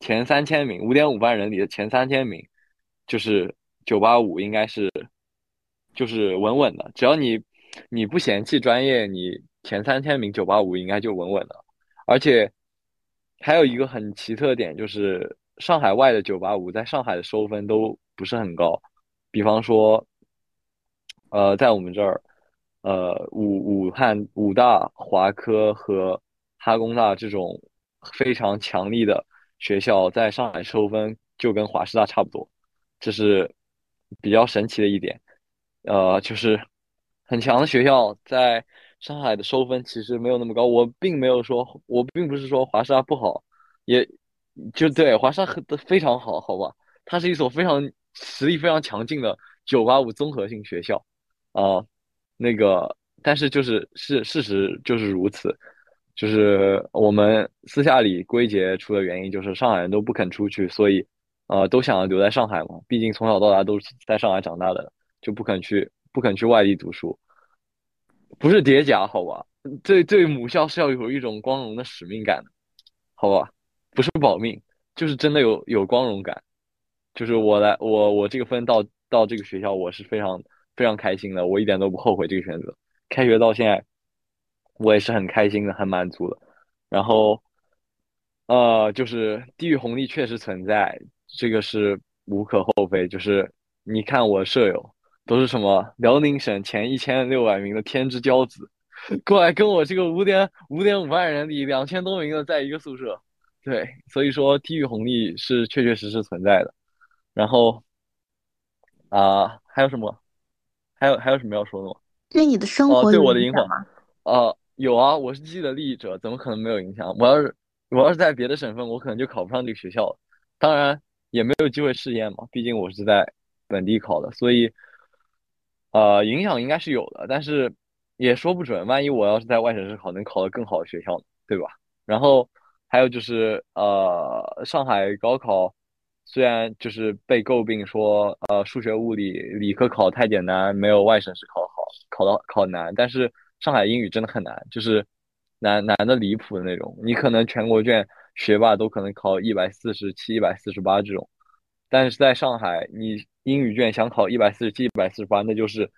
前三千名，五点五万人里的前三千名，就是985，应该是就是稳稳的，只要你你不嫌弃专业，你前三千名985应该就稳稳的。而且还有一个很奇特点，就是上海外的985在上海的收分都不是很高。比方说，呃，在我们这儿，呃，武武汉武大、华科和哈工大这种非常强力的学校，在上海收分就跟华师大差不多，这是比较神奇的一点。呃，就是很强的学校在。上海的收分其实没有那么高，我并没有说，我并不是说华师大不好，也就对华沙很非常好，好吧，它是一所非常实力非常强劲的985综合性学校，啊，那个，但是就是是事实就是如此，就是我们私下里归结出的原因就是上海人都不肯出去，所以，呃，都想留在上海嘛，毕竟从小到大都是在上海长大的，就不肯去不肯去外地读书。不是叠加，好吧？对对，母校是要有一种光荣的使命感的，好吧？不是保命，就是真的有有光荣感。就是我来，我我这个分到到这个学校，我是非常非常开心的，我一点都不后悔这个选择。开学到现在，我也是很开心的，很满足的。然后，呃，就是地域红利确实存在，这个是无可厚非。就是你看我舍友。都是什么辽宁省前一千六百名的天之骄子，过来跟我这个五点五点五万人里两千多名的在一个宿舍，对，所以说地域红利是确确实实存在的。然后啊，还有什么？还有还有什么要说的吗？对你的生活对我的影响吗？啊，有啊，我是既得利益者，怎么可能没有影响？我要是我要是在别的省份，我可能就考不上这个学校了，当然也没有机会试验嘛，毕竟我是在本地考的，所以。呃，影响应该是有的，但是也说不准，万一我要是在外省市考，能考到更好的学校呢，对吧？然后还有就是呃，上海高考虽然就是被诟病说呃数学、物理、理科考太简单，没有外省市考好，考到考难，但是上海英语真的很难，就是难难的离谱的那种。你可能全国卷学霸都可能考一百四十七、一百四十八这种，但是在上海，你英语卷想考一百四十七、一百四十八，那就是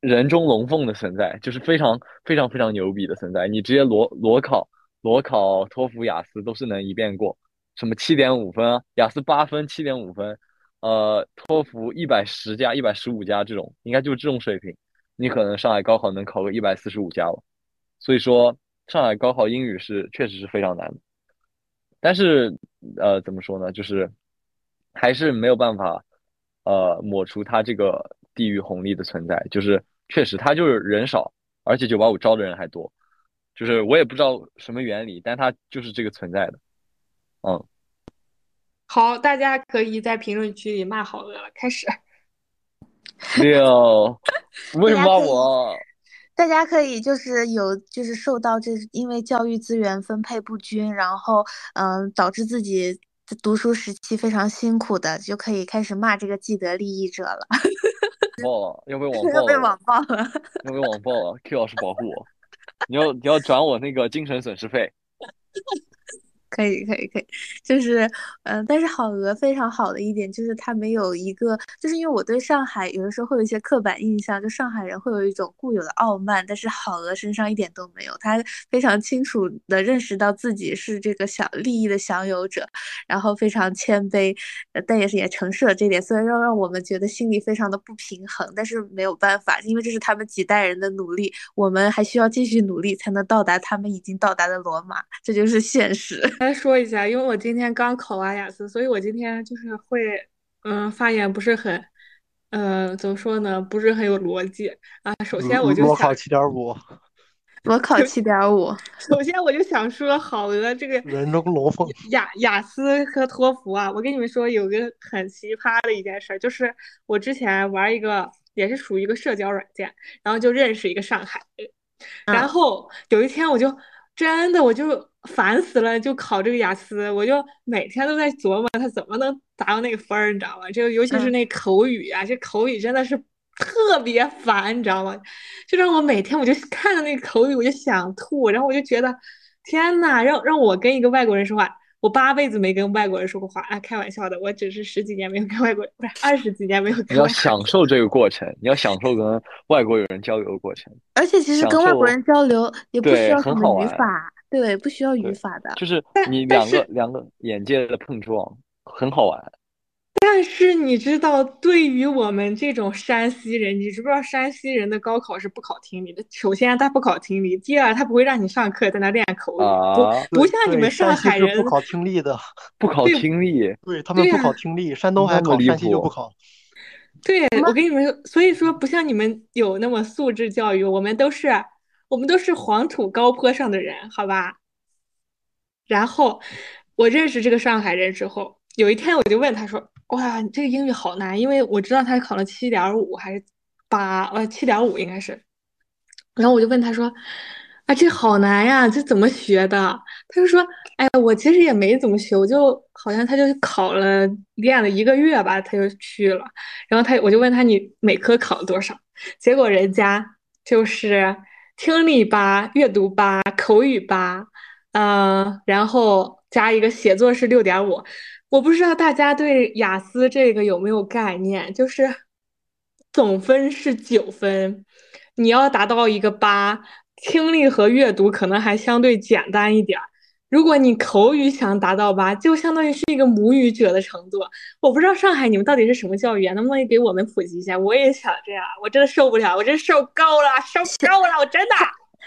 人中龙凤的存在，就是非常非常非常牛逼的存在。你直接裸裸考。裸考、托福、雅思都是能一遍过，什么七点五分，雅思八分，七点五分，呃，托福一百十加、一百十五加这种，应该就是这种水平。你可能上海高考能考个一百四十五加吧。所以说，上海高考英语是确实是非常难。但是，呃，怎么说呢？就是还是没有办法，呃，抹除它这个地域红利的存在。就是确实，它就是人少，而且九八五招的人还多。就是我也不知道什么原理，但它就是这个存在的。嗯，好，大家可以在评论区里骂好饿了。开始。六，为什么骂我？大家可以就是有就是受到这因为教育资源分配不均，然后嗯导致自己读书时期非常辛苦的，就可以开始骂这个既得利益者了。爆了，要被网爆 了。要被网爆了。要被网爆了。Q 老师保护我。你要你要转我那个精神损失费。可以可以可以，就是，嗯，但是好鹅非常好的一点就是它没有一个，就是因为我对上海有的时候会有一些刻板印象，就上海人会有一种固有的傲慢，但是好鹅身上一点都没有，他非常清楚的认识到自己是这个小利益的享有者，然后非常谦卑，但也是也承受了这点，虽然让让我们觉得心里非常的不平衡，但是没有办法，因为这是他们几代人的努力，我们还需要继续努力才能到达他们已经到达的罗马，这就是现实。来说一下，因为我今天刚考完雅思，所以我今天就是会，嗯，发言不是很，嗯，怎么说呢？不是很有逻辑啊。首先我就我考七点五，我考七点五。首先我就想说，好的这个人中龙凤雅雅思和托福啊，我跟你们说有个很奇葩的一件事，就是我之前玩一个也是属于一个社交软件，然后就认识一个上海人，然后有一天我就真的我就。烦死了，就考这个雅思，我就每天都在琢磨他怎么能达到那个分儿，你知道吗？就尤其是那口语啊，这口语真的是特别烦，你知道吗？就让我每天我就看着那个口语，我就想吐，然后我就觉得天呐，让让我跟一个外国人说话，我八辈子没跟外国人说过话啊，开玩笑的，我只是十几年没有跟外国人，不是二十几年没有。你要享受这个过程，你要享受跟外国友人交流的过程。而且其实跟外国人交流也不需要什么语法。对，不需要语法的，就是你两个两个眼界的碰撞，很好玩。但是你知道，对于我们这种山西人，你知不知道山西人的高考是不考听力的？首先他不考听力，第二他不会让你上课在那练口语，不不像你们上海人不考听力的，不考听力，对他们不考听力，山东还考，山西就不考。对，我跟你们说，所以说不像你们有那么素质教育，我们都是。我们都是黄土高坡上的人，好吧？然后我认识这个上海人之后，有一天我就问他说：“哇，你这个英语好难，因为我知道他考了七点五还是八，呃，七点五应该是。”然后我就问他说：“啊，这好难呀，这怎么学的？”他就说：“哎，我其实也没怎么学，我就好像他就考了练了一个月吧，他就去了。然后他我就问他你每科考了多少？结果人家就是。”听力八，阅读八，口语八，嗯，然后加一个写作是六点五。我不知道大家对雅思这个有没有概念？就是总分是九分，你要达到一个八，听力和阅读可能还相对简单一点。如果你口语想达到八，就相当于是一个母语者的程度。我不知道上海你们到底是什么教育啊？能不能给我们普及一下？我也想这样，我真的受不了，我真受够了，受够了，我真的。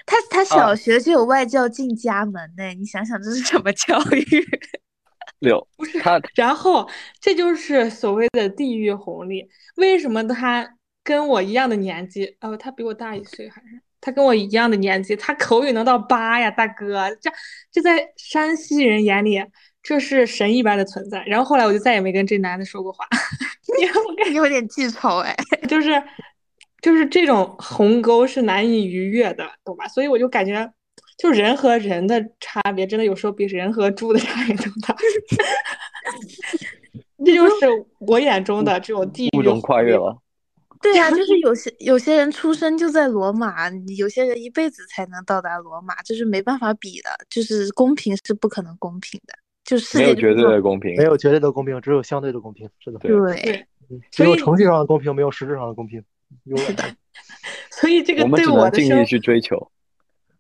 他他小学就有外教进家门呢，你想想这是什么教育？六不是他，然后这就是所谓的地域红利。为什么他跟我一样的年纪？哦，他比我大一岁还是？他跟我一样的年纪，他口语能到八呀，大哥，这这在山西人眼里这是神一般的存在。然后后来我就再也没跟这男的说过话，因为我感觉有点记仇哎，就是就是这种鸿沟是难以逾越的，懂吧？所以我就感觉就人和人的差别，真的有时候比人和猪的差别更大。这就是我眼中的这种地域物种跨越了。对呀、就是有些有些人出生就在罗马，有些人一辈子才能到达罗马，这是没办法比的，就是公平是不可能公平的，就是没有绝对的公平没。有绝对的公平，只有相对的公平。是的，对只所以有程序上的公平，没有实质上的公平。永远的所以这个对我只能尽力的生去追求。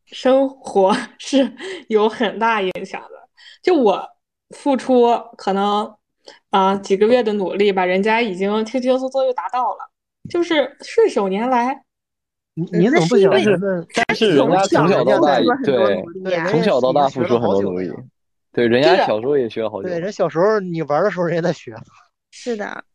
生活 是有很大影响的。就我付出可能啊、几个月的努力吧，人家已经轻轻松松就达到了，就是顺手拈来。你你怎么不那是？但是人家从小到大对从小到大付出很多努力，对，人家小时候也学了好久。对，人小时候你玩的时候，人家在学。是的，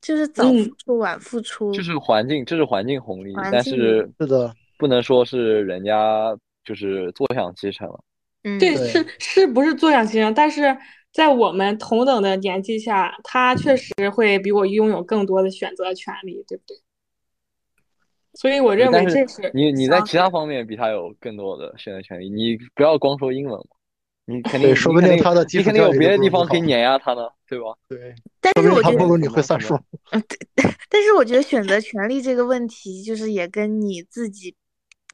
就是早嗯付出晚付出，就是环境，这是环境红利，但是是的，不能说是人家就是坐享其成了。嗯，对是是不是坐享其成？但是在我们同等的年纪下，他确实会比我拥有更多的选择权利，对不对？所以我认为这是是你你在其他方面比他有更多的选择权利，你不要光说英文嘛，你肯定说不定定他的你肯定有别的地方可以碾压他呢，对吧？对，但是我觉得不如你会算数。但是我觉得选择权利这个问题，就是也跟你自己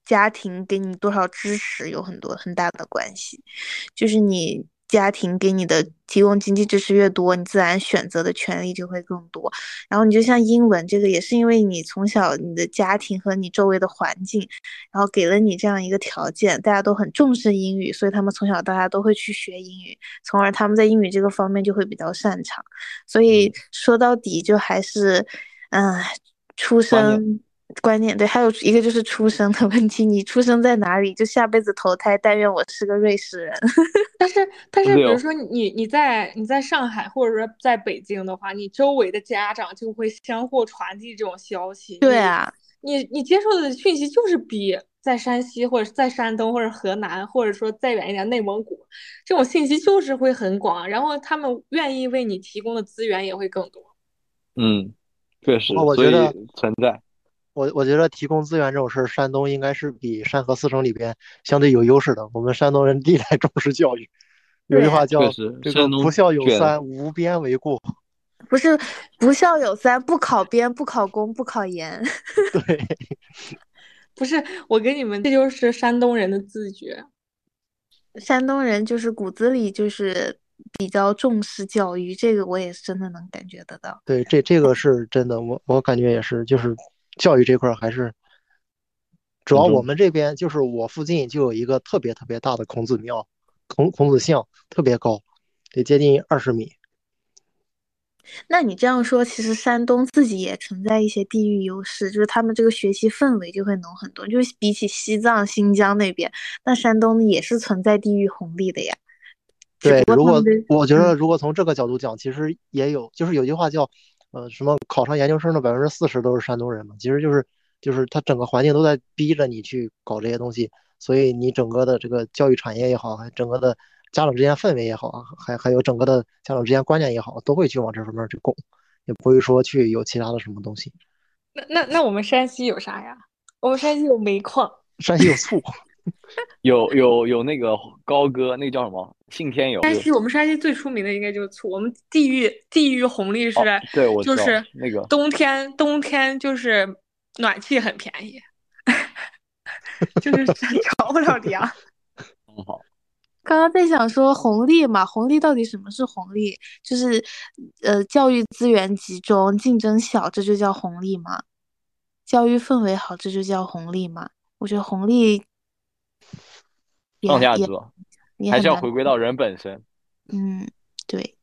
家庭给你多少支持有很多很大的关系。就是你家庭给你的提供经济支持越多，你自然选择的权利就会更多。然后你就像英文这个，也是因为你从小你的家庭和你周围的环境，然后给了你这样一个条件，大家都很重视英语，所以他们从小到大都会去学英语，从而他们在英语这个方面就会比较擅长。所以说到底就还是，嗯、出生观念对，还有一个就是出生的问题，你出生在哪里，就下辈子投胎，但愿我是个瑞士人。但是，但是，比如说你你在你在上海或者说在北京的话，你周围的家长就会相互传递这种消息。对啊，你你接受的讯息就是比在山西或者在山东或者河南，或者说再远一点内蒙古，这种信息就是会很广，然后他们愿意为你提供的资源也会更多。嗯，确实，我觉得存在。我我觉得提供资源这种事儿，山东应该是比山河四省里边相对有优势的。我们山东人历来重视教育，有句话叫这个不孝有三，无边为过。不是不孝有三，不考编，不考公，不考研。对，不是，我给你们，这就是山东人的自觉。山东人就是骨子里就是比较重视教育，这个我也是真的能感觉得到。对，这这个是真的，我我感觉也是，就是教育这块儿还是，主要我们这边就是我附近就有一个特别特别大的孔子庙，孔孔子像特别高，得接近二十米。那你这样说，其实山东自己也存在一些地域优势，就是他们这个学习氛围就会浓很多。就是比起西藏、新疆那边，那山东也是存在地域红利的呀。对，如果我觉得嗯如果从这个角度讲，其实也有，就是有句话叫，呃，什么考上研究生的百分之四十都是山东人嘛，其实就是就是他整个环境都在逼着你去搞这些东西，所以你整个的这个教育产业也好，还整个的家长之间氛围也好啊，还还有整个的家长之间观念也好，都会去往这方面去拱，也不会说去有其他的什么东西。那那那我们山西有啥呀？我们山西有煤矿。山西有醋，有有有那个高歌，那个叫什么？信天游。山西，我们山西最出名的应该就是醋。我们地域地域红利是，哦对我就是那个冬天冬天就是暖气很便宜，就是 着不了凉。很好。刚刚在想说红利嘛，红利到底什么是红利？就是呃，教育资源集中，竞争小，这就叫红利吗？教育氛围好，这就叫红利吗？我觉得红利上价值了，还是要回归到人本身。嗯，对，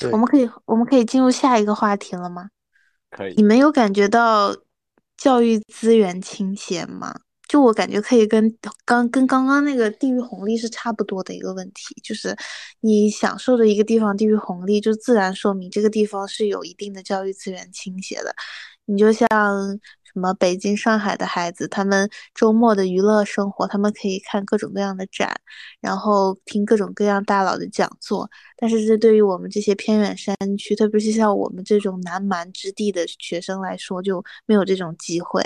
对我们可以我们可以进入下一个话题了吗？可以你，们有感觉到教育资源倾斜吗？就我感觉可以跟刚跟刚刚那个地域红利是差不多的一个问题，就是你享受的一个地方地域红利，就自然说明这个地方是有一定的教育资源倾斜的。你就像什么北京、上海的孩子，他们周末的娱乐生活，他们可以看各种各样的展，然后听各种各样大佬的讲座。但是这对于我们这些偏远山区，特别是像我们这种南蛮之地的学生来说，就没有这种机会。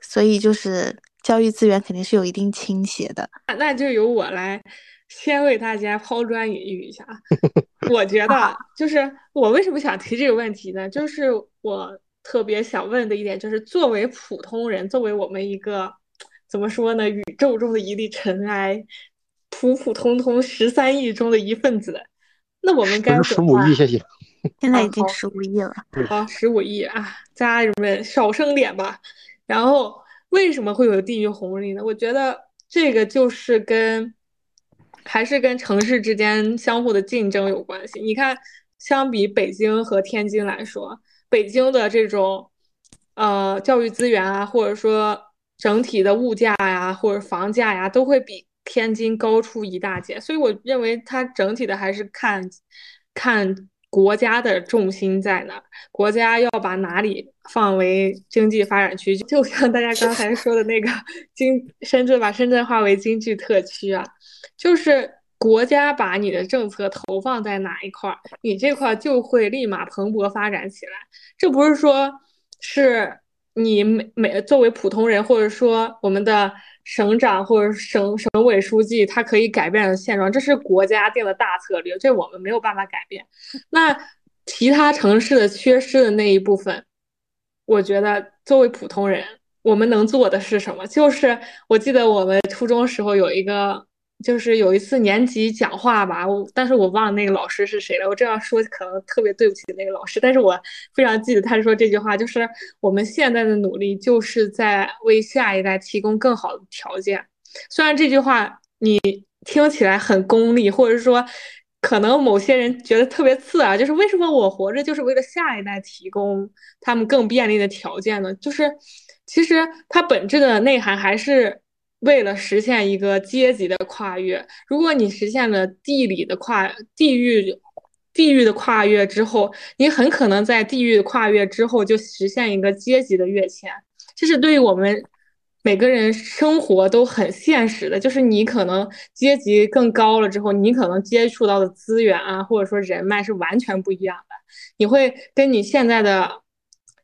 所以就是教育资源肯定是有一定倾斜的。那就由我来先为大家抛砖引玉一下。我觉得，就是我为什么想提这个问题呢？就是我特别想问的一点，就是作为普通人，作为我们一个怎么说呢，宇宙中的一粒尘埃，普普通通十三亿中的一份子，那我们该十五亿，谢谢。现在已经十五亿了。好，十五亿啊，家人们少生点吧。然后为什么会有地域红利呢？我觉得这个就是跟。还是跟城市之间相互的竞争有关系。你看，相比北京和天津来说，北京的这种呃教育资源啊，或者说整体的物价呀，或者房价呀，都会比天津高出一大截。所以我认为它整体的还是看看国家的重心在哪，国家要把哪里放为经济发展区，就像大家刚才说的那个 经深圳把深圳划为经济特区啊。就是国家把你的政策投放在哪一块儿，你这块就会立马蓬勃发展起来。这不是说，是你每每作为普通人，或者说我们的省长或者省省委书记，他可以改变的现状。这是国家定的大策略，这我们没有办法改变。那其他城市的缺失的那一部分，我觉得作为普通人，我们能做的是什么？就是我记得我们初中时候有一个。就是有一次年级讲话吧，我但是我忘了那个老师是谁了。我这样说可能特别对不起那个老师，但是我非常记得他说这句话，就是我们现在的努力就是在为下一代提供更好的条件。虽然这句话你听起来很功利，或者说可能某些人觉得特别刺耳，就是为什么我活着就是为了下一代提供他们更便利的条件呢？就是其实它本质的内涵还是。为了实现一个阶级的跨越，如果你实现了地理的跨地域、地域的跨越之后，你很可能在地域跨越之后就实现一个阶级的跃迁。这是对于我们每个人生活都很现实的，就是你可能阶级更高了之后，你可能接触到的资源啊，或者说人脉是完全不一样的。你会跟你现在的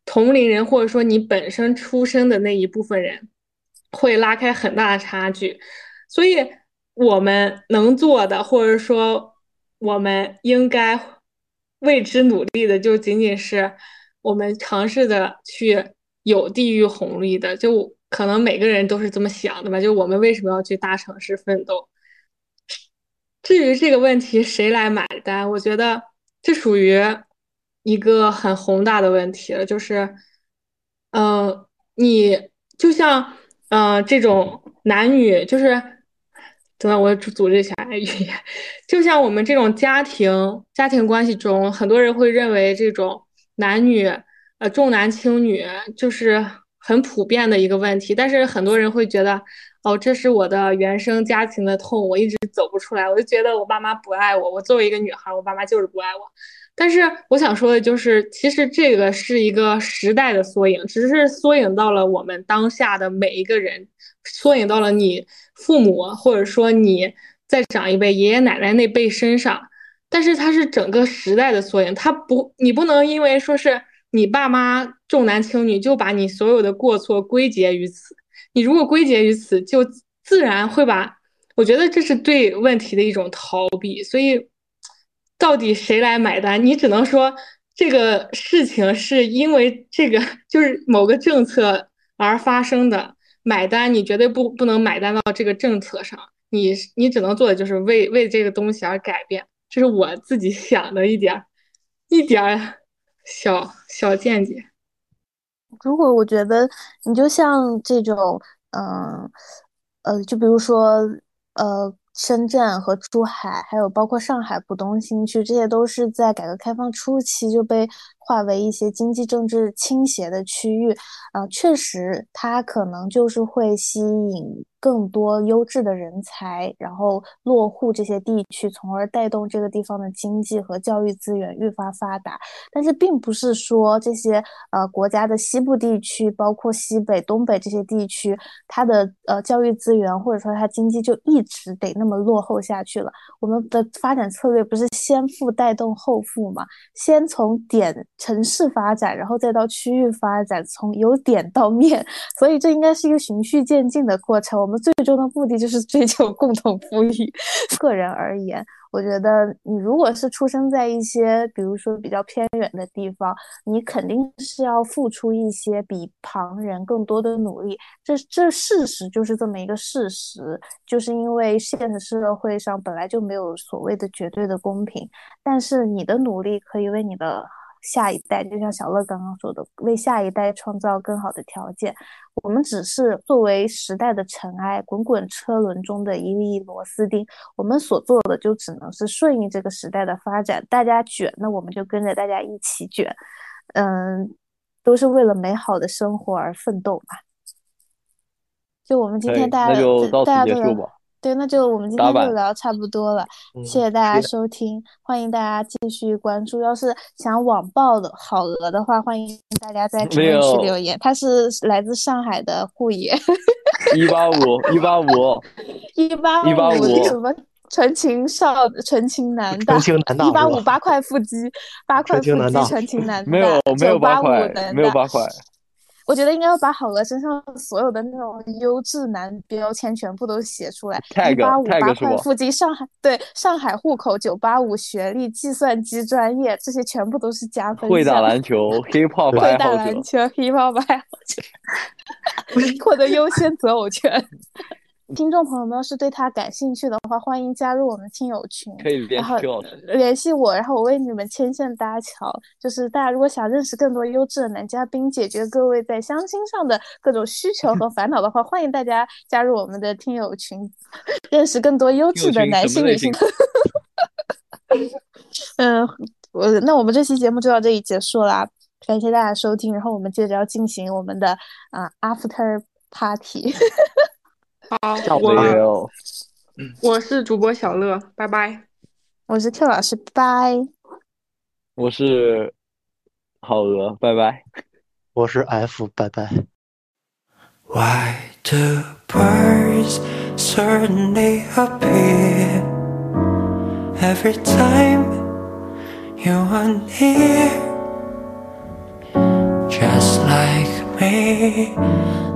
同龄人，或者说你本身出生的那一部分人。会拉开很大的差距，所以我们能做的，或者说我们应该为之努力的，就仅仅是我们尝试的去有地域红利的。就可能每个人都是这么想的吧？就我们为什么要去大城市奋斗？至于这个问题谁来买单，我觉得这属于一个很宏大的问题了。就是，嗯，你就像。嗯，这种男女就是，等等，我组织一下语言，就像我们这种家庭家庭关系中，很多人会认为这种男女呃重男轻女就是很普遍的一个问题，但是很多人会觉得，哦，这是我的原生家庭的痛，我一直走不出来，我就觉得我爸妈不爱我，我作为一个女孩，我爸妈就是不爱我。但是我想说的就是，其实这个是一个时代的缩影，只是缩影到了我们当下的每一个人，缩影到了你父母，或者说你在长一辈爷爷奶奶那辈身上。但是它是整个时代的缩影，它不，你不能因为说是你爸妈重男轻女，就把你所有的过错归结于此。你如果归结于此，就自然会把，我觉得这是对问题的一种逃避，所以。到底谁来买单？你只能说这个事情是因为这个 就是某个政策而发生的，买单你绝对不不能买单到这个政策上，你你只能做的就是为为这个东西而改变，这是我自己想的一点一点小小见解。如果我觉得你就像这种，嗯呃，就比如说呃。深圳和珠海，还有包括上海浦东新区，这些都是在改革开放初期就被化为一些经济政治倾斜的区域。啊，确实，它可能就是会吸引。更多优质的人才，然后落户这些地区，从而带动这个地方的经济和教育资源愈发发达。但是，并不是说这些呃国家的西部地区，包括西北、东北这些地区，它的呃教育资源或者说它经济就一直得那么落后下去了。我们的发展策略不是先富带动后富吗？先从点城市发展，然后再到区域发展，从由点到面，所以这应该是一个循序渐进的过程。我们最终的目的就是追求共同富裕。个人而言，我觉得你如果是出生在一些，比如说比较偏远的地方，你肯定是要付出一些比旁人更多的努力。这这事实就是这么一个事实，就是因为现实社会上本来就没有所谓的绝对的公平，但是你的努力可以为你的。下一代就像小乐刚刚说的，为下一代创造更好的条件。我们只是作为时代的尘埃，滚滚车轮中的一粒螺丝钉。我们所做的就只能是顺应这个时代的发展。大家卷，那我们就跟着大家一起卷。嗯，都是为了美好的生活而奋斗嘛。就我们今天大家大家都。对，那就我们今天就聊差不多了，谢谢大家收听，欢迎大家继续关注。要是想网暴的好鹅的话，欢迎大家在评论区留言。他是来自上海的护爷，一八五一八五 一八一八五什么纯情少纯情男大一八五八块腹肌八块腹肌纯情男大没有没有八块没有八块。我觉得应该要把好鹅身上所有的那种优质男标签全部都写出来。一八五八块腹肌，上海对上海户口，九八五学历，计算机专业，这些全部都是加分项。会打篮球，hip hop 会打篮球，hip hop 爱好者，获得优先择偶权。听众朋友们，要是对他感兴趣的话，欢迎加入我们听友群，可以联系联系我，然后我为你们牵线搭桥。就是大家如果想认识更多优质的男嘉宾，解决各位在相亲上的各种需求和烦恼的话，欢迎大家加入我们的听友群，认识更多优质的男性女性。嗯，我那我们这期节目就到这里结束啦，感谢大家收听，然后我们接着要进行我们的啊 after party。好，我我是主播小乐，拜拜。我是 Q 老师，拜。我是好鹅，拜拜。我是 F，拜拜。Why do birds suddenly appear every time you are near? Just like me,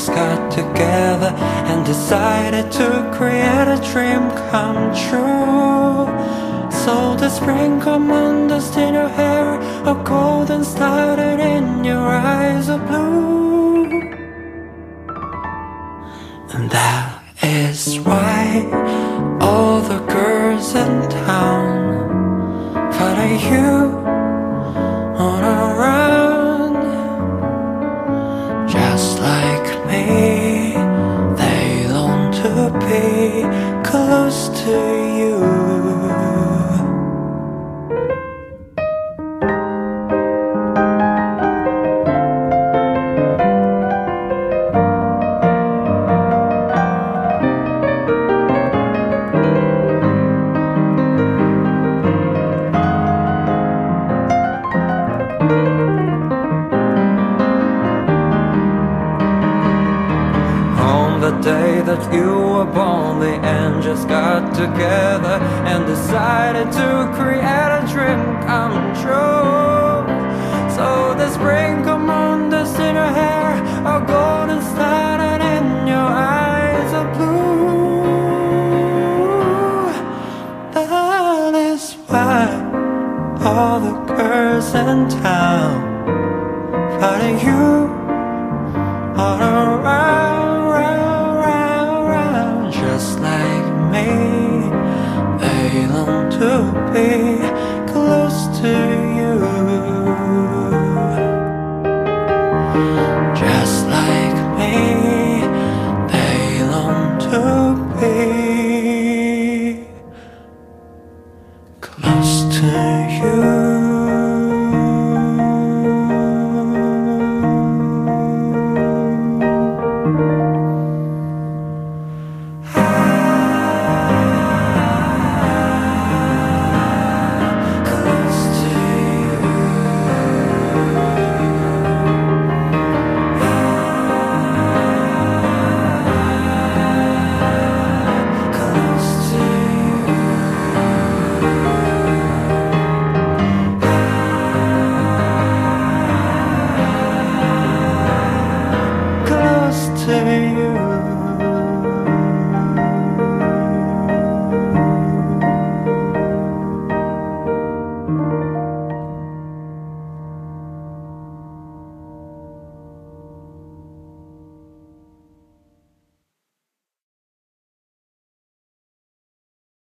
angels got together and decided to create a dream come true. So the moon dust in your hair, a golden started in your eyes of blue. And that is why all the girls in town follow you day. Together